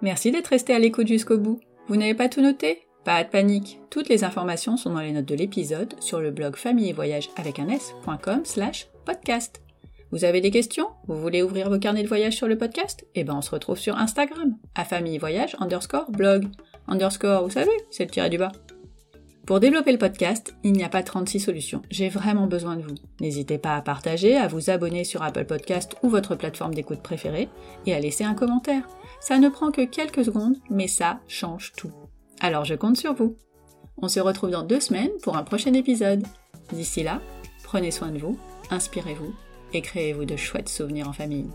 Merci d'être resté à l'écoute jusqu'au bout. Vous n'avez pas tout noté? Pas de panique. Toutes les informations sont dans les notes de l'épisode sur le blog famille et voyage avec un s.com slash podcast. Vous avez des questions? Vous voulez ouvrir vos carnets de voyage sur le podcast? Eh ben on se retrouve sur Instagram, à famille voyage underscore blog. Underscore, vous savez, c'est le tiré du bas. Pour développer le podcast, il n'y a pas 36 solutions. J'ai vraiment besoin de vous. N'hésitez pas à partager, à vous abonner sur Apple Podcast ou votre plateforme d'écoute préférée et à laisser un commentaire. Ça ne prend que quelques secondes, mais ça change tout. Alors je compte sur vous. On se retrouve dans deux semaines pour un prochain épisode. D'ici là, prenez soin de vous, inspirez-vous et créez-vous de chouettes souvenirs en famille.